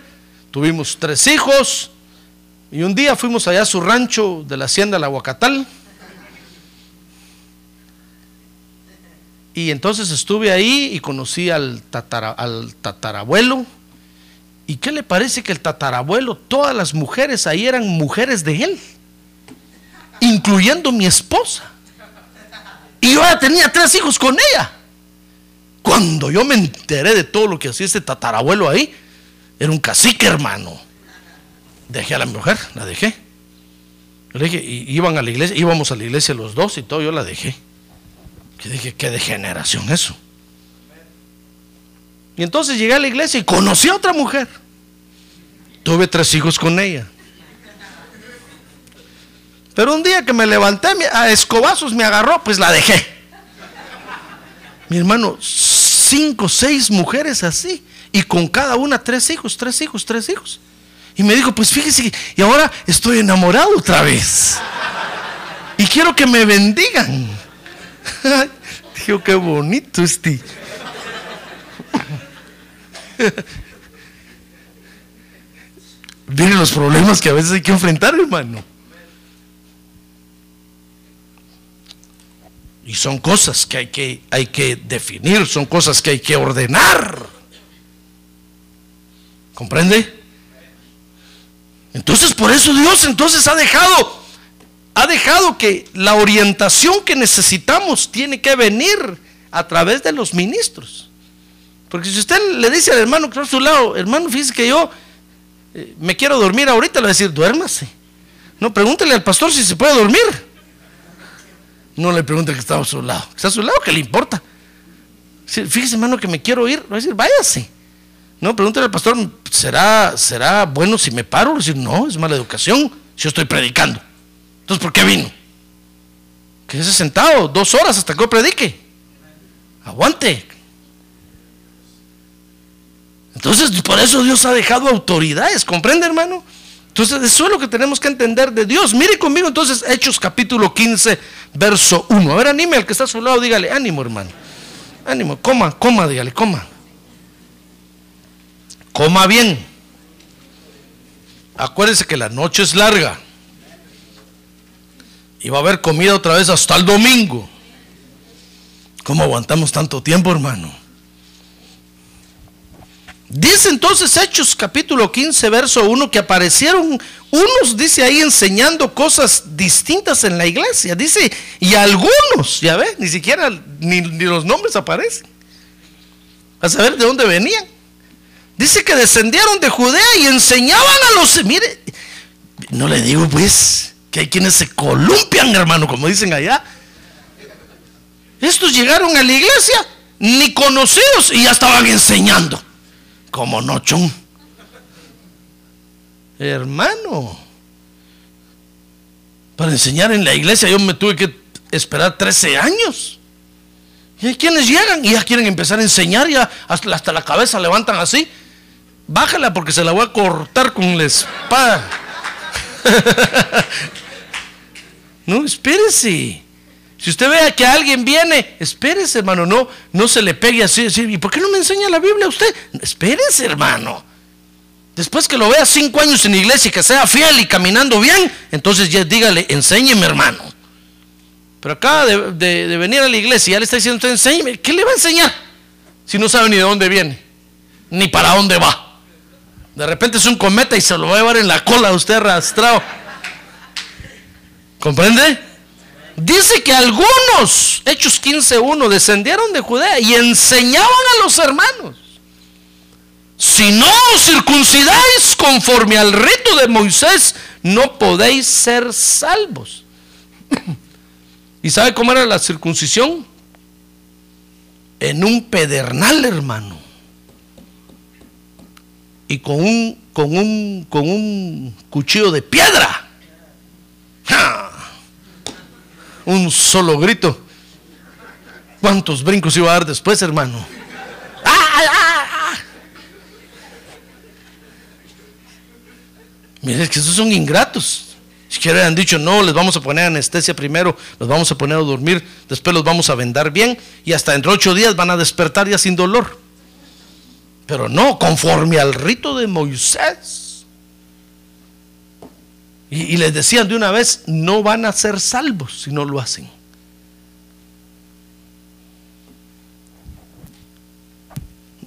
tuvimos tres hijos, y un día fuimos allá a su rancho de la hacienda La Huacatal. Y entonces estuve ahí y conocí al, tatara- al tatarabuelo. ¿Y qué le parece que el tatarabuelo, todas las mujeres ahí eran mujeres de él? Incluyendo mi esposa. Y yo tenía tres hijos con ella. Cuando yo me enteré de todo lo que hacía este tatarabuelo ahí, era un cacique, hermano. Dejé a la mujer, la dejé. Le dije, y iban a la iglesia, íbamos a la iglesia los dos y todo, yo la dejé. Que dije, qué degeneración eso. Y entonces llegué a la iglesia y conocí a otra mujer. Tuve tres hijos con ella. Pero un día que me levanté a escobazos me agarró, pues la dejé. Mi hermano, cinco, seis mujeres así. Y con cada una tres hijos, tres hijos, tres hijos. Y me dijo, pues fíjese, y ahora estoy enamorado otra vez. Y quiero que me bendigan. Dijo, qué bonito este. Miren los problemas que a veces hay que enfrentar, hermano. Y son cosas que hay que, hay que definir, son cosas que hay que ordenar. ¿Comprende? Entonces por eso Dios entonces ha dejado, ha dejado que la orientación que necesitamos tiene que venir a través de los ministros. Porque si usted le dice al hermano que está a su lado, hermano, fíjese que yo eh, me quiero dormir ahorita, le va a decir, duérmase. No, pregúntele al pastor si se puede dormir. No le pregunte que está a su lado. Está a su lado, que le importa. Fíjese, hermano, que me quiero ir. Va a decir, váyase. No, pregúntele al pastor, ¿será, ¿será bueno si me paro? Le decir, no, es mala educación si yo estoy predicando. Entonces, ¿por qué vino? Quédese sentado dos horas hasta que yo predique. Aguante. Entonces, por eso Dios ha dejado autoridades, ¿comprende, hermano? Entonces, eso es lo que tenemos que entender de Dios. Mire conmigo entonces Hechos capítulo 15, verso 1. A ver, anime al que está a su lado, dígale, ánimo hermano. Ánimo, coma, coma, dígale, coma. Coma bien. Acuérdese que la noche es larga. Y va a haber comida otra vez hasta el domingo. ¿Cómo aguantamos tanto tiempo, hermano? Dice entonces Hechos capítulo 15, verso 1, que aparecieron unos, dice ahí, enseñando cosas distintas en la iglesia. Dice, y algunos, ya ve, ni siquiera ni, ni los nombres aparecen. A saber de dónde venían. Dice que descendieron de Judea y enseñaban a los... Mire, no le digo pues que hay quienes se columpian, hermano, como dicen allá. Estos llegaron a la iglesia, ni conocidos, y ya estaban enseñando. Como no, chum. Hermano, para enseñar en la iglesia yo me tuve que esperar 13 años. Y hay quienes llegan y ya quieren empezar a enseñar, ya hasta, hasta la cabeza levantan así. Bájala porque se la voy a cortar con la espada. no, espérese. Si usted ve que alguien viene, espérese, hermano, no, no se le pegue así, decir, ¿y por qué no me enseña la Biblia a usted? Espérese, hermano. Después que lo vea cinco años en la iglesia y que sea fiel y caminando bien, entonces ya dígale, enséñeme, hermano. Pero acaba de, de venir a la iglesia y ya le está diciendo usted, enséñeme. ¿Qué le va a enseñar? Si no sabe ni de dónde viene, ni para dónde va. De repente es un cometa y se lo va a llevar en la cola a usted arrastrado. ¿Comprende? Dice que algunos, Hechos 15.1, descendieron de Judea y enseñaban a los hermanos. Si no os circuncidáis conforme al rito de Moisés, no podéis ser salvos. ¿Y sabe cómo era la circuncisión? En un pedernal, hermano. Y con un, con un, con un cuchillo de piedra un solo grito. ¿Cuántos brincos iba a dar después, hermano? ¡Ah, ah, ah! Miren, es que esos son ingratos. Si han dicho, no, les vamos a poner anestesia primero, los vamos a poner a dormir, después los vamos a vendar bien y hasta dentro de ocho días van a despertar ya sin dolor. Pero no, conforme al rito de Moisés. Y, les decían de una vez, no van a ser salvos si no lo hacen.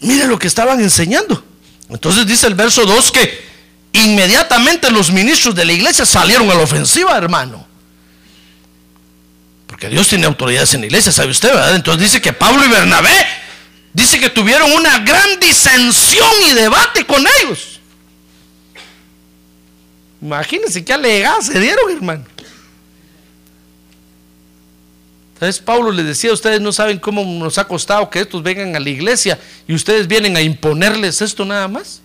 Mire lo que estaban enseñando. Entonces dice el verso 2 que inmediatamente los ministros de la iglesia salieron a la ofensiva, hermano. Porque Dios tiene autoridades en la iglesia, ¿sabe usted? ¿verdad? Entonces dice que Pablo y Bernabé, dice que tuvieron una gran disensión y debate con ellos. Imagínense qué alegada se dieron, hermano. Entonces Pablo les decía, ustedes no saben cómo nos ha costado que estos vengan a la iglesia y ustedes vienen a imponerles esto nada más.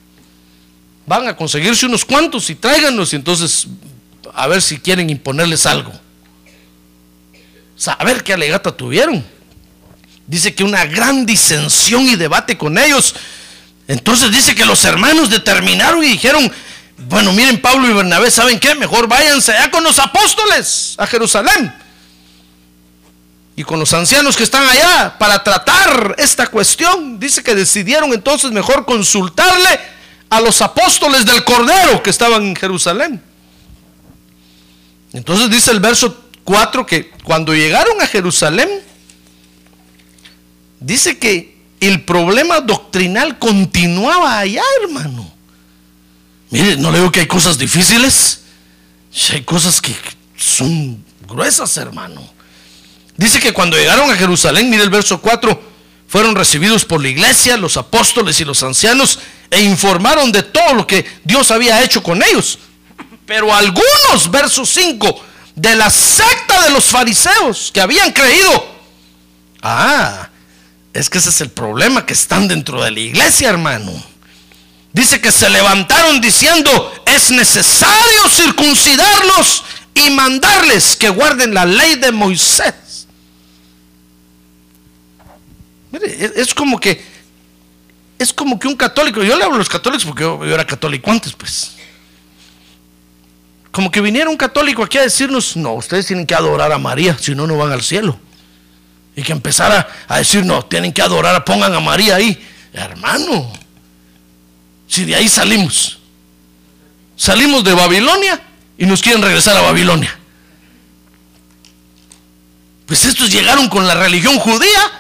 Van a conseguirse unos cuantos y tráiganos y entonces a ver si quieren imponerles algo. Saber qué alegata tuvieron. Dice que una gran disensión y debate con ellos. Entonces dice que los hermanos determinaron y dijeron, bueno, miren, Pablo y Bernabé, ¿saben qué? Mejor váyanse allá con los apóstoles a Jerusalén y con los ancianos que están allá para tratar esta cuestión. Dice que decidieron entonces mejor consultarle a los apóstoles del Cordero que estaban en Jerusalén. Entonces dice el verso 4 que cuando llegaron a Jerusalén, dice que el problema doctrinal continuaba allá, hermano. Mire, no le digo que hay cosas difíciles. Hay cosas que son gruesas, hermano. Dice que cuando llegaron a Jerusalén, mire el verso 4, fueron recibidos por la iglesia, los apóstoles y los ancianos, e informaron de todo lo que Dios había hecho con ellos. Pero algunos, verso 5, de la secta de los fariseos que habían creído, ah, es que ese es el problema que están dentro de la iglesia, hermano Dice que se levantaron diciendo, es necesario circuncidarlos y mandarles que guarden la ley de Moisés. Mire, es como que es como que un católico, yo le hablo a los católicos porque yo, era católico antes, pues. como que viniera un católico aquí a decirnos, no, ustedes tienen que adorar a María, si no, no van al cielo. Y que empezara a decir, no, tienen que adorar, pongan a María ahí. Hermano, si de ahí salimos, salimos de Babilonia y nos quieren regresar a Babilonia. Pues estos llegaron con la religión judía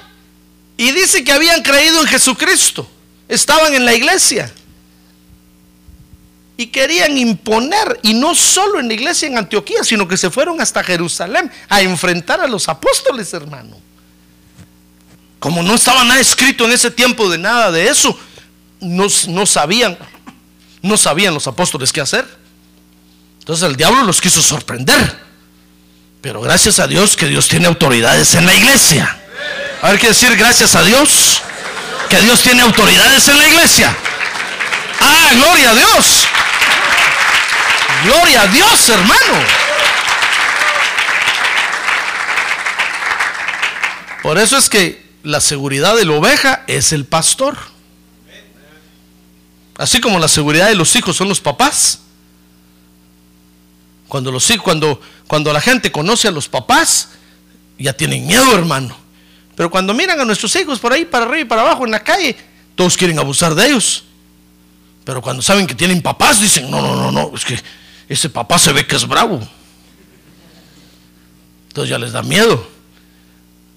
y dice que habían creído en Jesucristo. Estaban en la iglesia. Y querían imponer, y no solo en la iglesia en Antioquía, sino que se fueron hasta Jerusalén a enfrentar a los apóstoles, hermano. Como no estaba nada escrito en ese tiempo de nada de eso, no, no sabían, no sabían los apóstoles qué hacer. Entonces el diablo los quiso sorprender. Pero gracias a Dios que Dios tiene autoridades en la iglesia. Hay que decir gracias a Dios que Dios tiene autoridades en la iglesia. Ah, gloria a Dios. Gloria a Dios, hermano. Por eso es que la seguridad de la oveja es el pastor. Así como la seguridad de los hijos son los papás. Cuando, los, cuando, cuando la gente conoce a los papás, ya tienen miedo, hermano. Pero cuando miran a nuestros hijos por ahí, para arriba y para abajo en la calle, todos quieren abusar de ellos. Pero cuando saben que tienen papás, dicen, no, no, no, no, es que ese papá se ve que es bravo. Entonces ya les da miedo.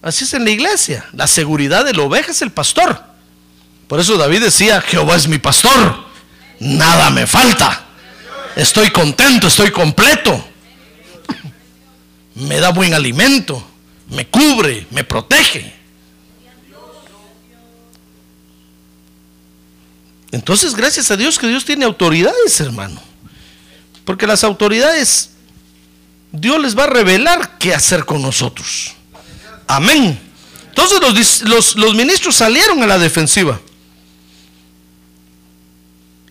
Así es en la iglesia. La seguridad de la oveja es el pastor. Por eso David decía, Jehová es mi pastor. Nada me falta. Estoy contento, estoy completo. Me da buen alimento. Me cubre, me protege. Entonces, gracias a Dios que Dios tiene autoridades, hermano. Porque las autoridades, Dios les va a revelar qué hacer con nosotros. Amén. Entonces los, ministros salieron a la defensiva.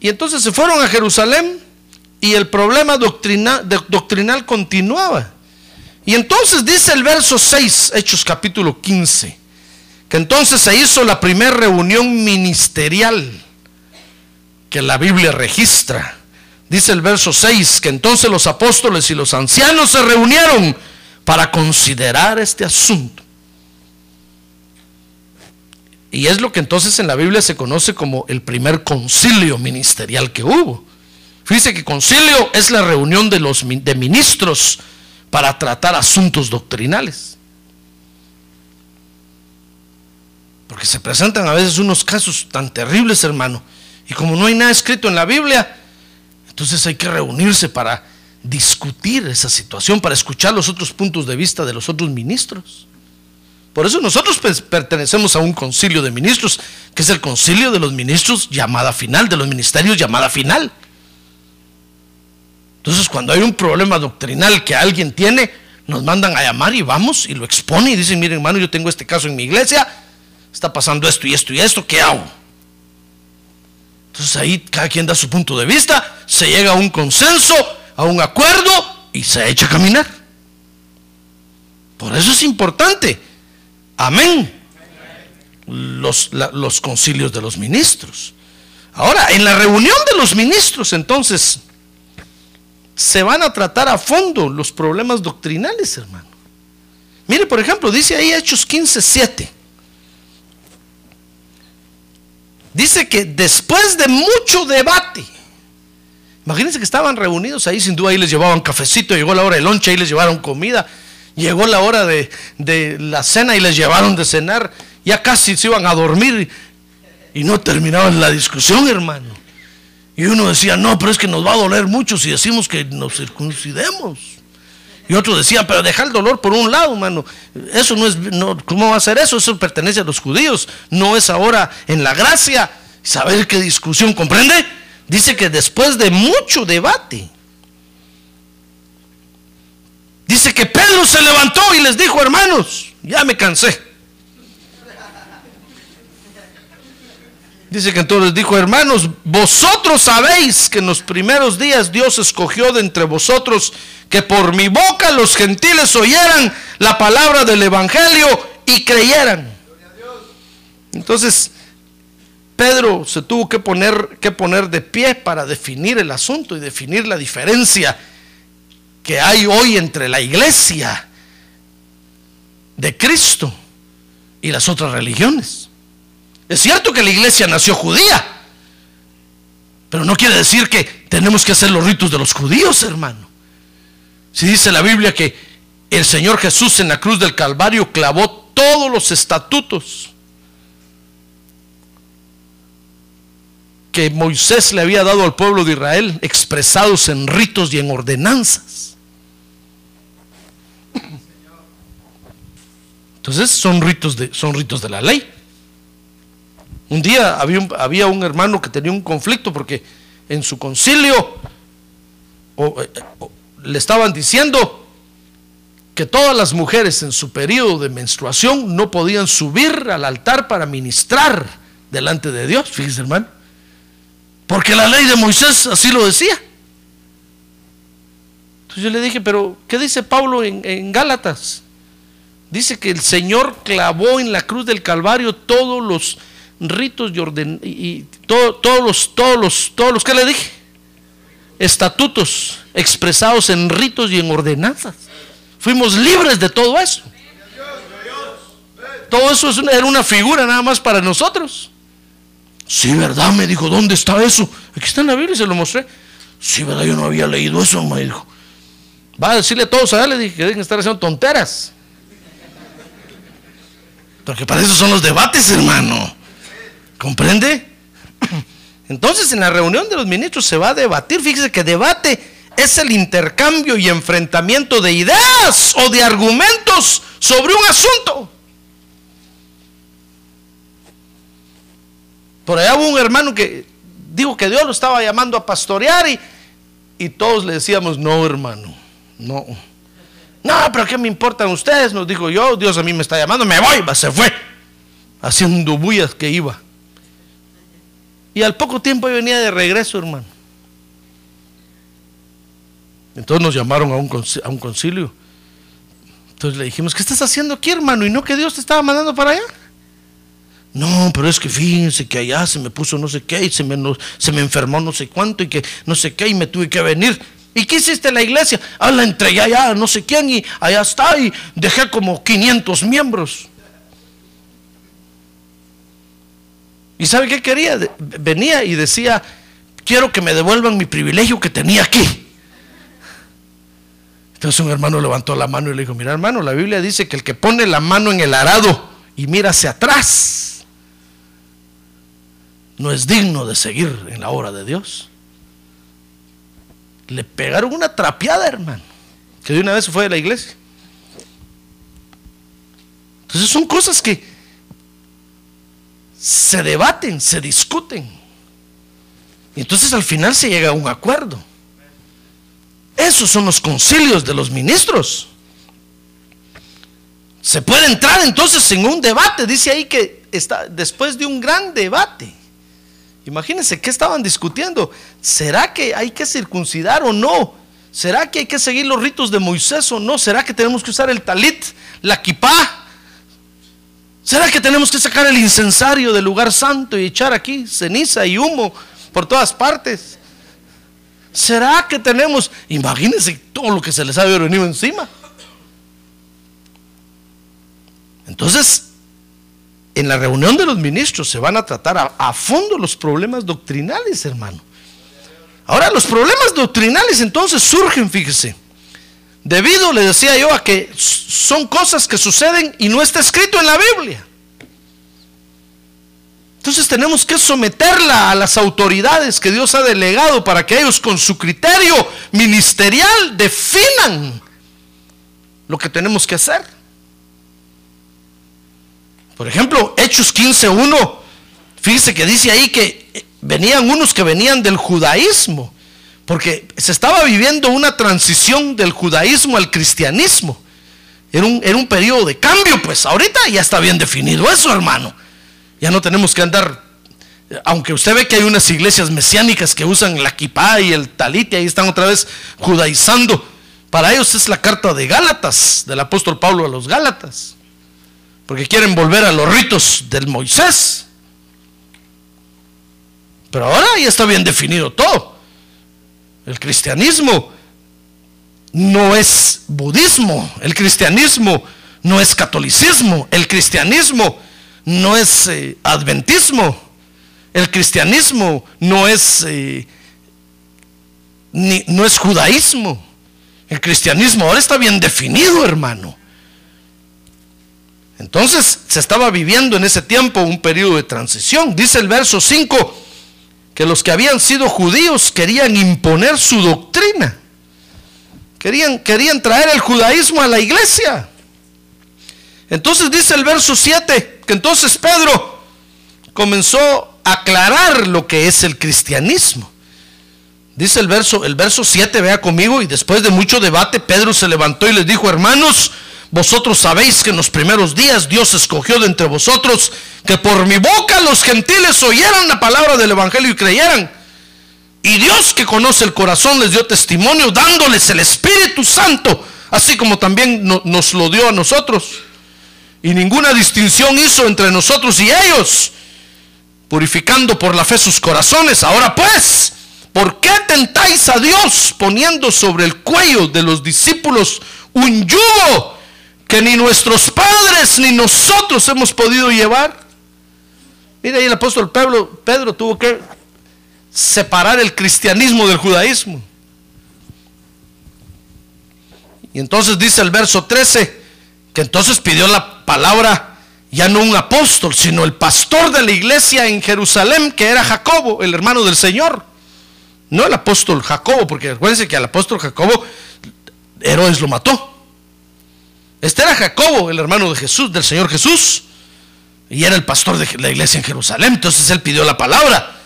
Y entonces se fueron a Jerusalén y el problema doctrinal, continuaba. Y entonces dice el verso 6, Hechos capítulo 15, que entonces se hizo la primera reunión ministerial que la Biblia registra. Dice el verso 6 que entonces los apóstoles y los ancianos se reunieron para considerar este asunto. Y es lo que entonces en la Biblia se conoce como el primer concilio ministerial que hubo. Fíjese que concilio es la reunión de los de ministros para tratar asuntos doctrinales. Porque se presentan a veces unos casos tan terribles, hermano. Y como no hay nada escrito en la Biblia, entonces hay que reunirse para discutir esa situación, para escuchar los otros puntos de vista de los otros ministros. Por eso nosotros pertenecemos a un concilio de ministros, que es el concilio de los ministros llamada final, de los ministerios llamada final. Entonces cuando hay un problema doctrinal que alguien tiene, nos mandan a llamar y vamos y lo expone y dicen, miren hermano, yo tengo este caso en mi iglesia, está pasando esto y esto y esto, ¿qué hago? Entonces ahí cada quien da su punto de vista, se llega a un consenso, a un acuerdo y se echa a caminar. Por eso es importante Amén. Los, los concilios de los ministros. Ahora, en la reunión de los ministros, entonces, se van a tratar a fondo los problemas doctrinales, hermano. Mire, por ejemplo, dice ahí Hechos 15, 7. Dice que después de mucho debate, imagínense que estaban reunidos ahí, sin duda ahí les llevaban cafecito, llegó la hora de lonche, ahí les llevaron comida, Llegó la hora de, la cena y les llevaron de cenar. Ya casi se iban a dormir y no terminaban la discusión, hermano. Y uno decía, no, pero es que nos va a doler mucho si decimos que nos circuncidemos. Y otro decía, pero deja el dolor por un lado, hermano. Eso no es, no, ¿cómo va a ser eso? Eso pertenece a los judíos. No es ahora en la gracia. Saber qué discusión, ¿comprende? Dice que después de mucho debate, Dice que Pedro se levantó y les dijo, hermanos, ya me cansé. Dice que entonces dijo, hermanos, vosotros sabéis que en los primeros días Dios escogió de entre vosotros que por mi boca los gentiles oyeran la palabra del Evangelio y creyeran. Entonces, Pedro se tuvo que poner, que poner de pie para definir el asunto y definir la diferencia que hay hoy entre la iglesia de Cristo y las otras religiones. Es cierto que la iglesia nació judía, pero no quiere decir que tenemos que hacer los ritos de los judíos, hermano. Si dice la Biblia que el Señor Jesús en la cruz del Calvario clavó todos los estatutos que Moisés le había dado al pueblo de Israel, expresados en ritos y en ordenanzas. Entonces son ritos de, son ritos de la ley. Un día había un, había un hermano que tenía un conflicto porque en su concilio o, le estaban diciendo que todas las mujeres en su periodo de menstruación no podían subir al altar para ministrar delante de Dios. Fíjese, hermano. Porque la ley de Moisés así lo decía. Entonces yo le dije, pero ¿qué dice Pablo en, en Gálatas? Dice que el Señor clavó en la cruz del Calvario todos los ritos y, orden, y, todo, todos los, todos los, todos los que le dije, estatutos expresados en ritos y en ordenanzas. Fuimos libres de todo eso. Todo eso es una, era una figura nada más para nosotros. Sí, ¿verdad? Me dijo, ¿dónde está eso? Aquí está en la Biblia y se lo mostré. Sí, ¿verdad? Yo no había leído eso, me dijo. Va a decirle a todos allá, le dije que deben estar haciendo tonteras. Porque para eso son los debates, hermano. ¿Comprende? Entonces en la reunión de los ministros se va a debatir. Fíjese que debate es el intercambio y enfrentamiento de ideas o de argumentos sobre un asunto. Por allá hubo un hermano que dijo que Dios lo estaba llamando a pastorear y, y todos le decíamos, no hermano, no. No, pero ¿qué me importan ustedes? Nos dijo yo, Dios a mí me está llamando, me voy, se fue. Haciendo bullas que iba. Y al poco tiempo venía de regreso, hermano. Entonces nos llamaron a un, a un concilio. Entonces le dijimos, ¿qué estás haciendo aquí, hermano? Y no que Dios te estaba mandando para allá. No, pero es que fíjense que allá se me puso no sé qué y se me, se me enfermó no sé cuánto y que no sé qué y me tuve que venir. ¿Y qué hiciste la iglesia? Ah, la entregué allá, no sé quién y allá está y dejé como 500 miembros. ¿Y sabe qué quería? Venía y decía, quiero que me devuelvan mi privilegio que tenía aquí. Entonces un hermano levantó la mano y le dijo, mira hermano, la Biblia dice que el que pone la mano en el arado y mira hacia atrás, no es digno de seguir en la obra de Dios. Le pegaron una trapeada, hermano, que de una vez fue de la iglesia. Entonces son cosas que se debaten, se discuten. Y entonces al final se llega a un acuerdo. Esos son los concilios de los ministros. Se puede entrar entonces en un debate. Dice ahí que está después de un gran debate. Imagínense qué estaban discutiendo. ¿Será que hay que circuncidar o no? ¿Será que hay que seguir los ritos de Moisés o no? ¿Será que tenemos que usar el talit, la kipá? ¿Será que tenemos que sacar el incensario del lugar santo y echar aquí ceniza y humo por todas partes? ¿Será que tenemos, imagínense todo lo que se les ha venido encima? Entonces, en la reunión de los ministros se van a tratar a, fondo los problemas doctrinales, hermano. Ahora, los problemas doctrinales entonces surgen, fíjese, debido, le decía yo, a que son cosas que suceden y no está escrito en la Biblia. Entonces tenemos que someterla a las autoridades que Dios ha delegado para que ellos con su criterio ministerial definan lo que tenemos que hacer. Por ejemplo, Hechos 15.1, fíjese que dice ahí que venían unos que venían del judaísmo, porque se estaba viviendo una transición del judaísmo al cristianismo. Era un, era un periodo de cambio, pues ahorita ya está bien definido eso, hermano. Ya no tenemos que andar, aunque usted ve que hay unas iglesias mesiánicas que usan la kipá y el talit y ahí están otra vez judaizando. Para ellos es la carta de Gálatas, del apóstol Pablo a los Gálatas porque quieren volver a los ritos del Moisés. Pero ahora ya está bien definido todo. El cristianismo no es budismo, el cristianismo no es catolicismo, el cristianismo no es eh, adventismo, el cristianismo no es, eh, ni, no es judaísmo. El cristianismo ahora está bien definido, hermano. Entonces se estaba viviendo en ese tiempo un periodo de transición. Dice el verso 5 que los que habían sido judíos querían imponer su doctrina. Querían, querían traer el judaísmo a la iglesia. Entonces dice el verso 7 que entonces Pedro comenzó a aclarar lo que es el cristianismo. Dice el verso, el verso 7, vea conmigo, y después de mucho debate, Pedro se levantó y les dijo, hermanos, vosotros sabéis que en los primeros días Dios escogió de entre vosotros que por mi boca los gentiles oyeran la palabra del Evangelio y creyeran. Y Dios que conoce el corazón les dio testimonio dándoles el Espíritu Santo, así como también nos lo dio a nosotros. Y ninguna distinción hizo entre nosotros y ellos, purificando por la fe sus corazones. Ahora pues, ¿por qué tentáis a Dios poniendo sobre el cuello de los discípulos un yugo que ni nuestros padres ni nosotros hemos podido llevar. Mira ahí el apóstol Pedro, tuvo que separar el cristianismo del judaísmo. Y entonces dice el verso 13, que entonces pidió la palabra ya no un apóstol, sino el pastor de la iglesia en Jerusalén, que era Jacobo, el hermano del Señor. No el apóstol Jacobo, porque acuérdense que al apóstol Jacobo Herodes lo mató. Este era Jacobo, el hermano de Jesús, del Señor Jesús. Y era el pastor de la iglesia en Jerusalén. Entonces él pidió la palabra.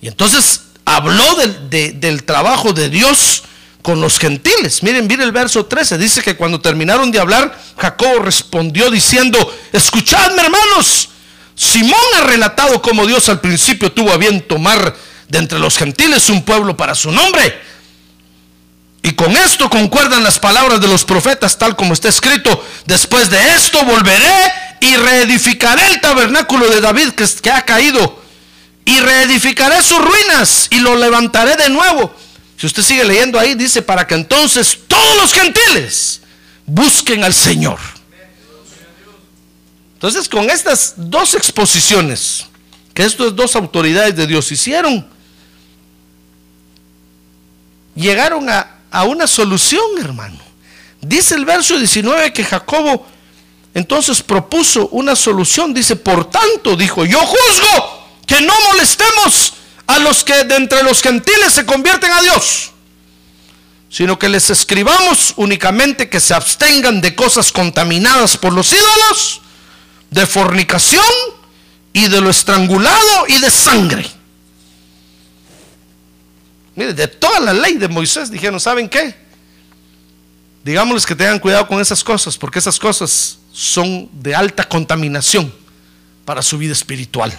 Y entonces habló del, trabajo de Dios con los gentiles. Miren, miren el verso 13. Dice que cuando terminaron de hablar, Jacobo respondió diciendo, escuchadme hermanos. Simón ha relatado cómo Dios al principio tuvo a bien tomar de entre los gentiles un pueblo para su nombre y con esto concuerdan las palabras de los profetas, tal como está escrito, después de esto volveré y reedificaré el tabernáculo de David que, ha caído, y reedificaré sus ruinas y lo levantaré de nuevo. Si usted sigue leyendo ahí, dice, para que entonces todos los gentiles busquen al Señor. Entonces, con estas dos exposiciones que estas dos autoridades de Dios hicieron, llegaron a, a una solución, hermano. Dice el verso 19 que Jacobo entonces propuso una solución. Dice, por tanto, dijo, yo juzgo que no molestemos a los que de entre los gentiles se convierten a Dios, sino que les escribamos únicamente que se abstengan de cosas contaminadas por los ídolos, de fornicación y de lo estrangulado y de sangre. Mire, de toda la ley de Moisés dijeron, ¿saben qué? Digámosles que tengan cuidado con esas cosas, porque esas cosas son de alta contaminación para su vida espiritual.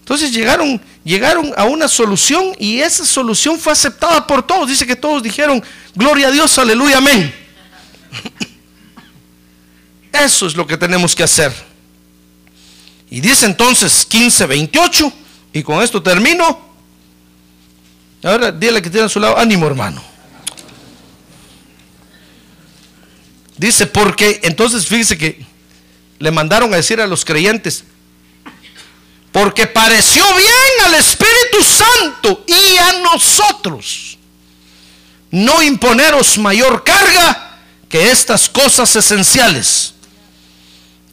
Entonces llegaron, llegaron a una solución y esa solución fue aceptada por todos. Dice que todos dijeron, gloria a Dios, aleluya, amén. Eso es lo que tenemos que hacer. Y dice entonces 15, 28, y con esto termino. Ahora dile que tiene a su lado, ánimo hermano. Dice, porque entonces fíjese que le mandaron a decir a los creyentes, porque pareció bien al Espíritu Santo y a nosotros no imponeros mayor carga que estas cosas esenciales,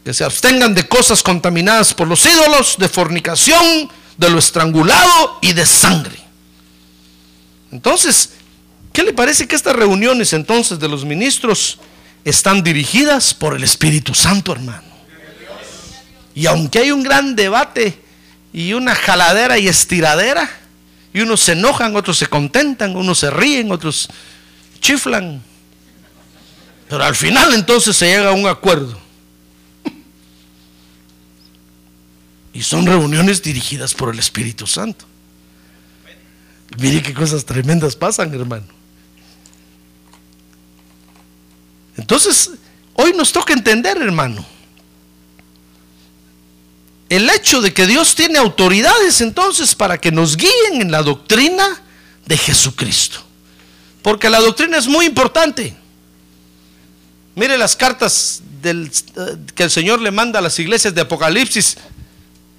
que se abstengan de cosas contaminadas por los ídolos, de fornicación, de lo estrangulado y de sangre. Entonces, ¿qué le parece que estas reuniones entonces de los ministros están dirigidas por el Espíritu Santo, hermano? Y aunque hay un gran debate y una jaladera y estiradera, y unos se enojan, otros se contentan, unos se ríen, otros chiflan, pero al final entonces se llega a un acuerdo. Y son reuniones dirigidas por el Espíritu Santo. Mire qué cosas tremendas pasan, hermano. Entonces, hoy nos toca entender, hermano, el hecho de que Dios tiene autoridades entonces para que nos guíen en la doctrina de Jesucristo. Porque la doctrina es muy importante. Mire las cartas eh, que el Señor le manda a las iglesias de Apocalipsis.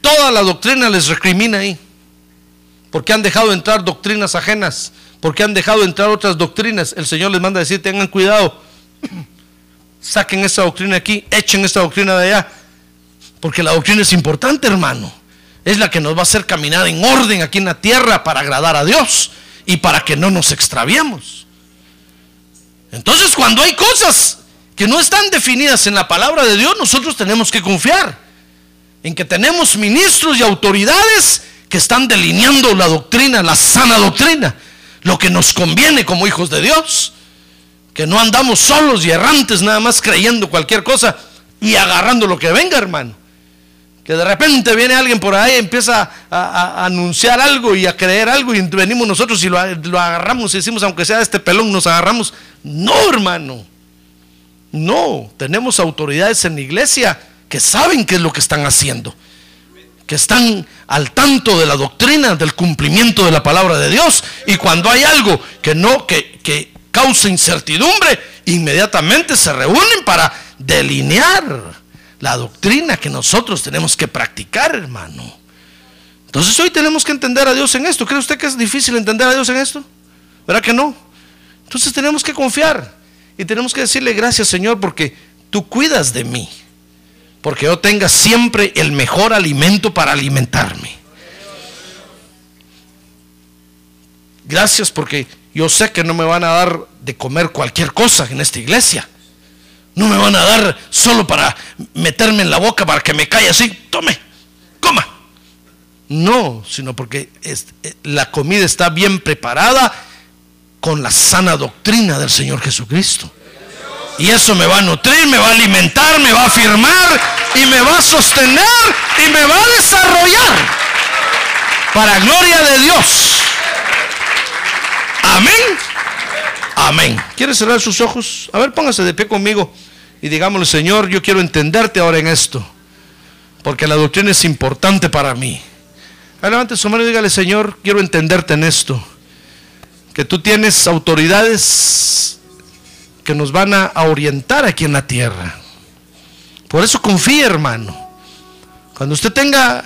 Toda la doctrina les recrimina ahí. Porque han dejado entrar doctrinas ajenas. Porque han dejado entrar otras doctrinas. El Señor les manda a decir, tengan cuidado. Saquen esta doctrina aquí, echen esta doctrina de allá. Porque la doctrina es importante, hermano. Es la que nos va a hacer caminar en orden aquí en la tierra para agradar a Dios y para que no nos extraviemos. Entonces, cuando hay cosas que no están definidas en la palabra de Dios, nosotros tenemos que confiar en que tenemos ministros y autoridades que están delineando la doctrina, la sana doctrina, lo que nos conviene como hijos de Dios, que no andamos solos y errantes nada más creyendo cualquier cosa y agarrando lo que venga, hermano que de repente viene alguien por ahí empieza a, anunciar algo y a creer algo y venimos nosotros y lo, agarramos y decimos, aunque sea este pelón, nos agarramos. No, hermano. No, tenemos autoridades en la iglesia que saben qué es lo que están haciendo, que están al tanto de la doctrina, del cumplimiento de la palabra de Dios. Y cuando hay algo que no, que, que causa incertidumbre, inmediatamente se reúnen para delinear la doctrina que nosotros tenemos que practicar, hermano. Entonces hoy tenemos que entender a Dios en esto. ¿Cree usted que es difícil entender a Dios en esto? ¿Verdad que no? Entonces tenemos que confiar y tenemos que decirle gracias Señor porque tú cuidas de mí. Porque yo tenga siempre el mejor alimento para alimentarme. Gracias porque yo sé que no me van a dar de comer cualquier cosa en esta iglesia. No me van a dar solo para meterme en la boca para que me calle así. Tome, coma. No, sino porque eh, la comida está bien preparada con la sana doctrina del Señor Jesucristo. Y eso me va a nutrir, me va a alimentar, me va a afirmar y me va a sostener y me va a desarrollar para gloria de Dios. Amén. Amén. ¿Quiere cerrar sus ojos? A ver, póngase de pie conmigo y digámosle, Señor, yo quiero entenderte ahora en esto, porque la doctrina es importante para mí. Levante su mano y dígale, Señor, quiero entenderte en esto, que tú tienes autoridades que nos van a, orientar aquí en la tierra. Por eso confía, hermano. Cuando usted tenga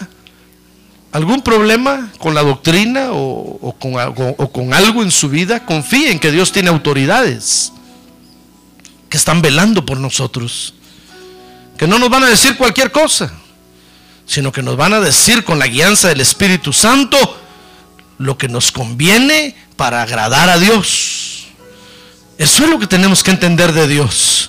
algún problema con la doctrina o, con, o, con, algo en su vida, confíe en que Dios tiene autoridades que están velando por nosotros, que no nos van a decir cualquier cosa, sino que nos van a decir con la guianza del Espíritu Santo lo que nos conviene para agradar a Dios. Eso es lo que tenemos que entender de Dios.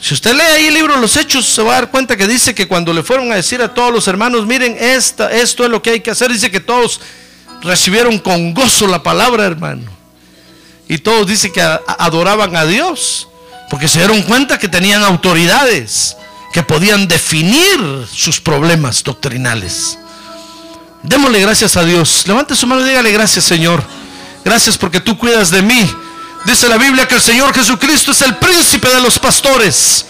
Si usted lee ahí el libro los Hechos, se va a dar cuenta que dice que cuando le fueron a decir a todos los hermanos, miren, esta, esto es lo que hay que hacer, dice que todos recibieron con gozo la palabra, hermano. Y todos dicen que adoraban a Dios. Porque se dieron cuenta que tenían autoridades que podían definir sus problemas doctrinales. Démosle gracias a Dios. Levante su mano y dígale gracias Señor. Gracias porque tú cuidas de mí. Dice la Biblia que el Señor Jesucristo es el príncipe de los pastores.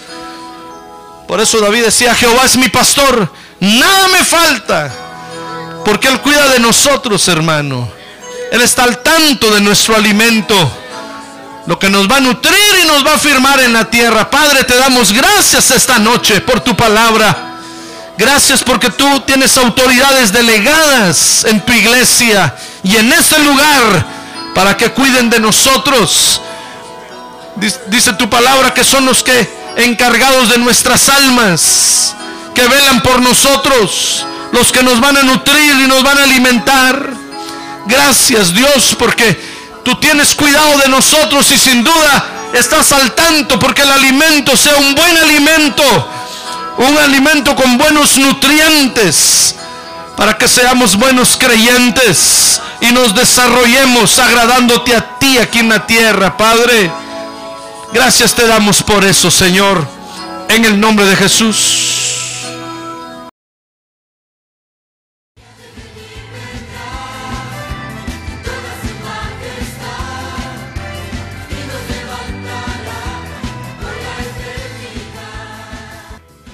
Por eso David decía, Jehová es mi pastor. Nada me falta. Porque Él cuida de nosotros, hermano. Él está al tanto de nuestro alimento lo que nos va a nutrir y nos va a afirmar en la tierra. Padre, te damos gracias esta noche por tu palabra. Gracias porque tú tienes autoridades delegadas en tu iglesia y en ese lugar para que cuiden de nosotros. Dice tu palabra que son los que encargados de nuestras almas, que velan por nosotros, los que nos van a nutrir y nos van a alimentar. Gracias Dios porque Tú tienes cuidado de nosotros y sin duda estás al tanto porque el alimento sea un buen alimento, un alimento con buenos nutrientes, para que seamos buenos creyentes y nos desarrollemos agradándote a ti aquí en la tierra, Padre. Gracias te damos por eso, Señor, en el nombre de Jesús.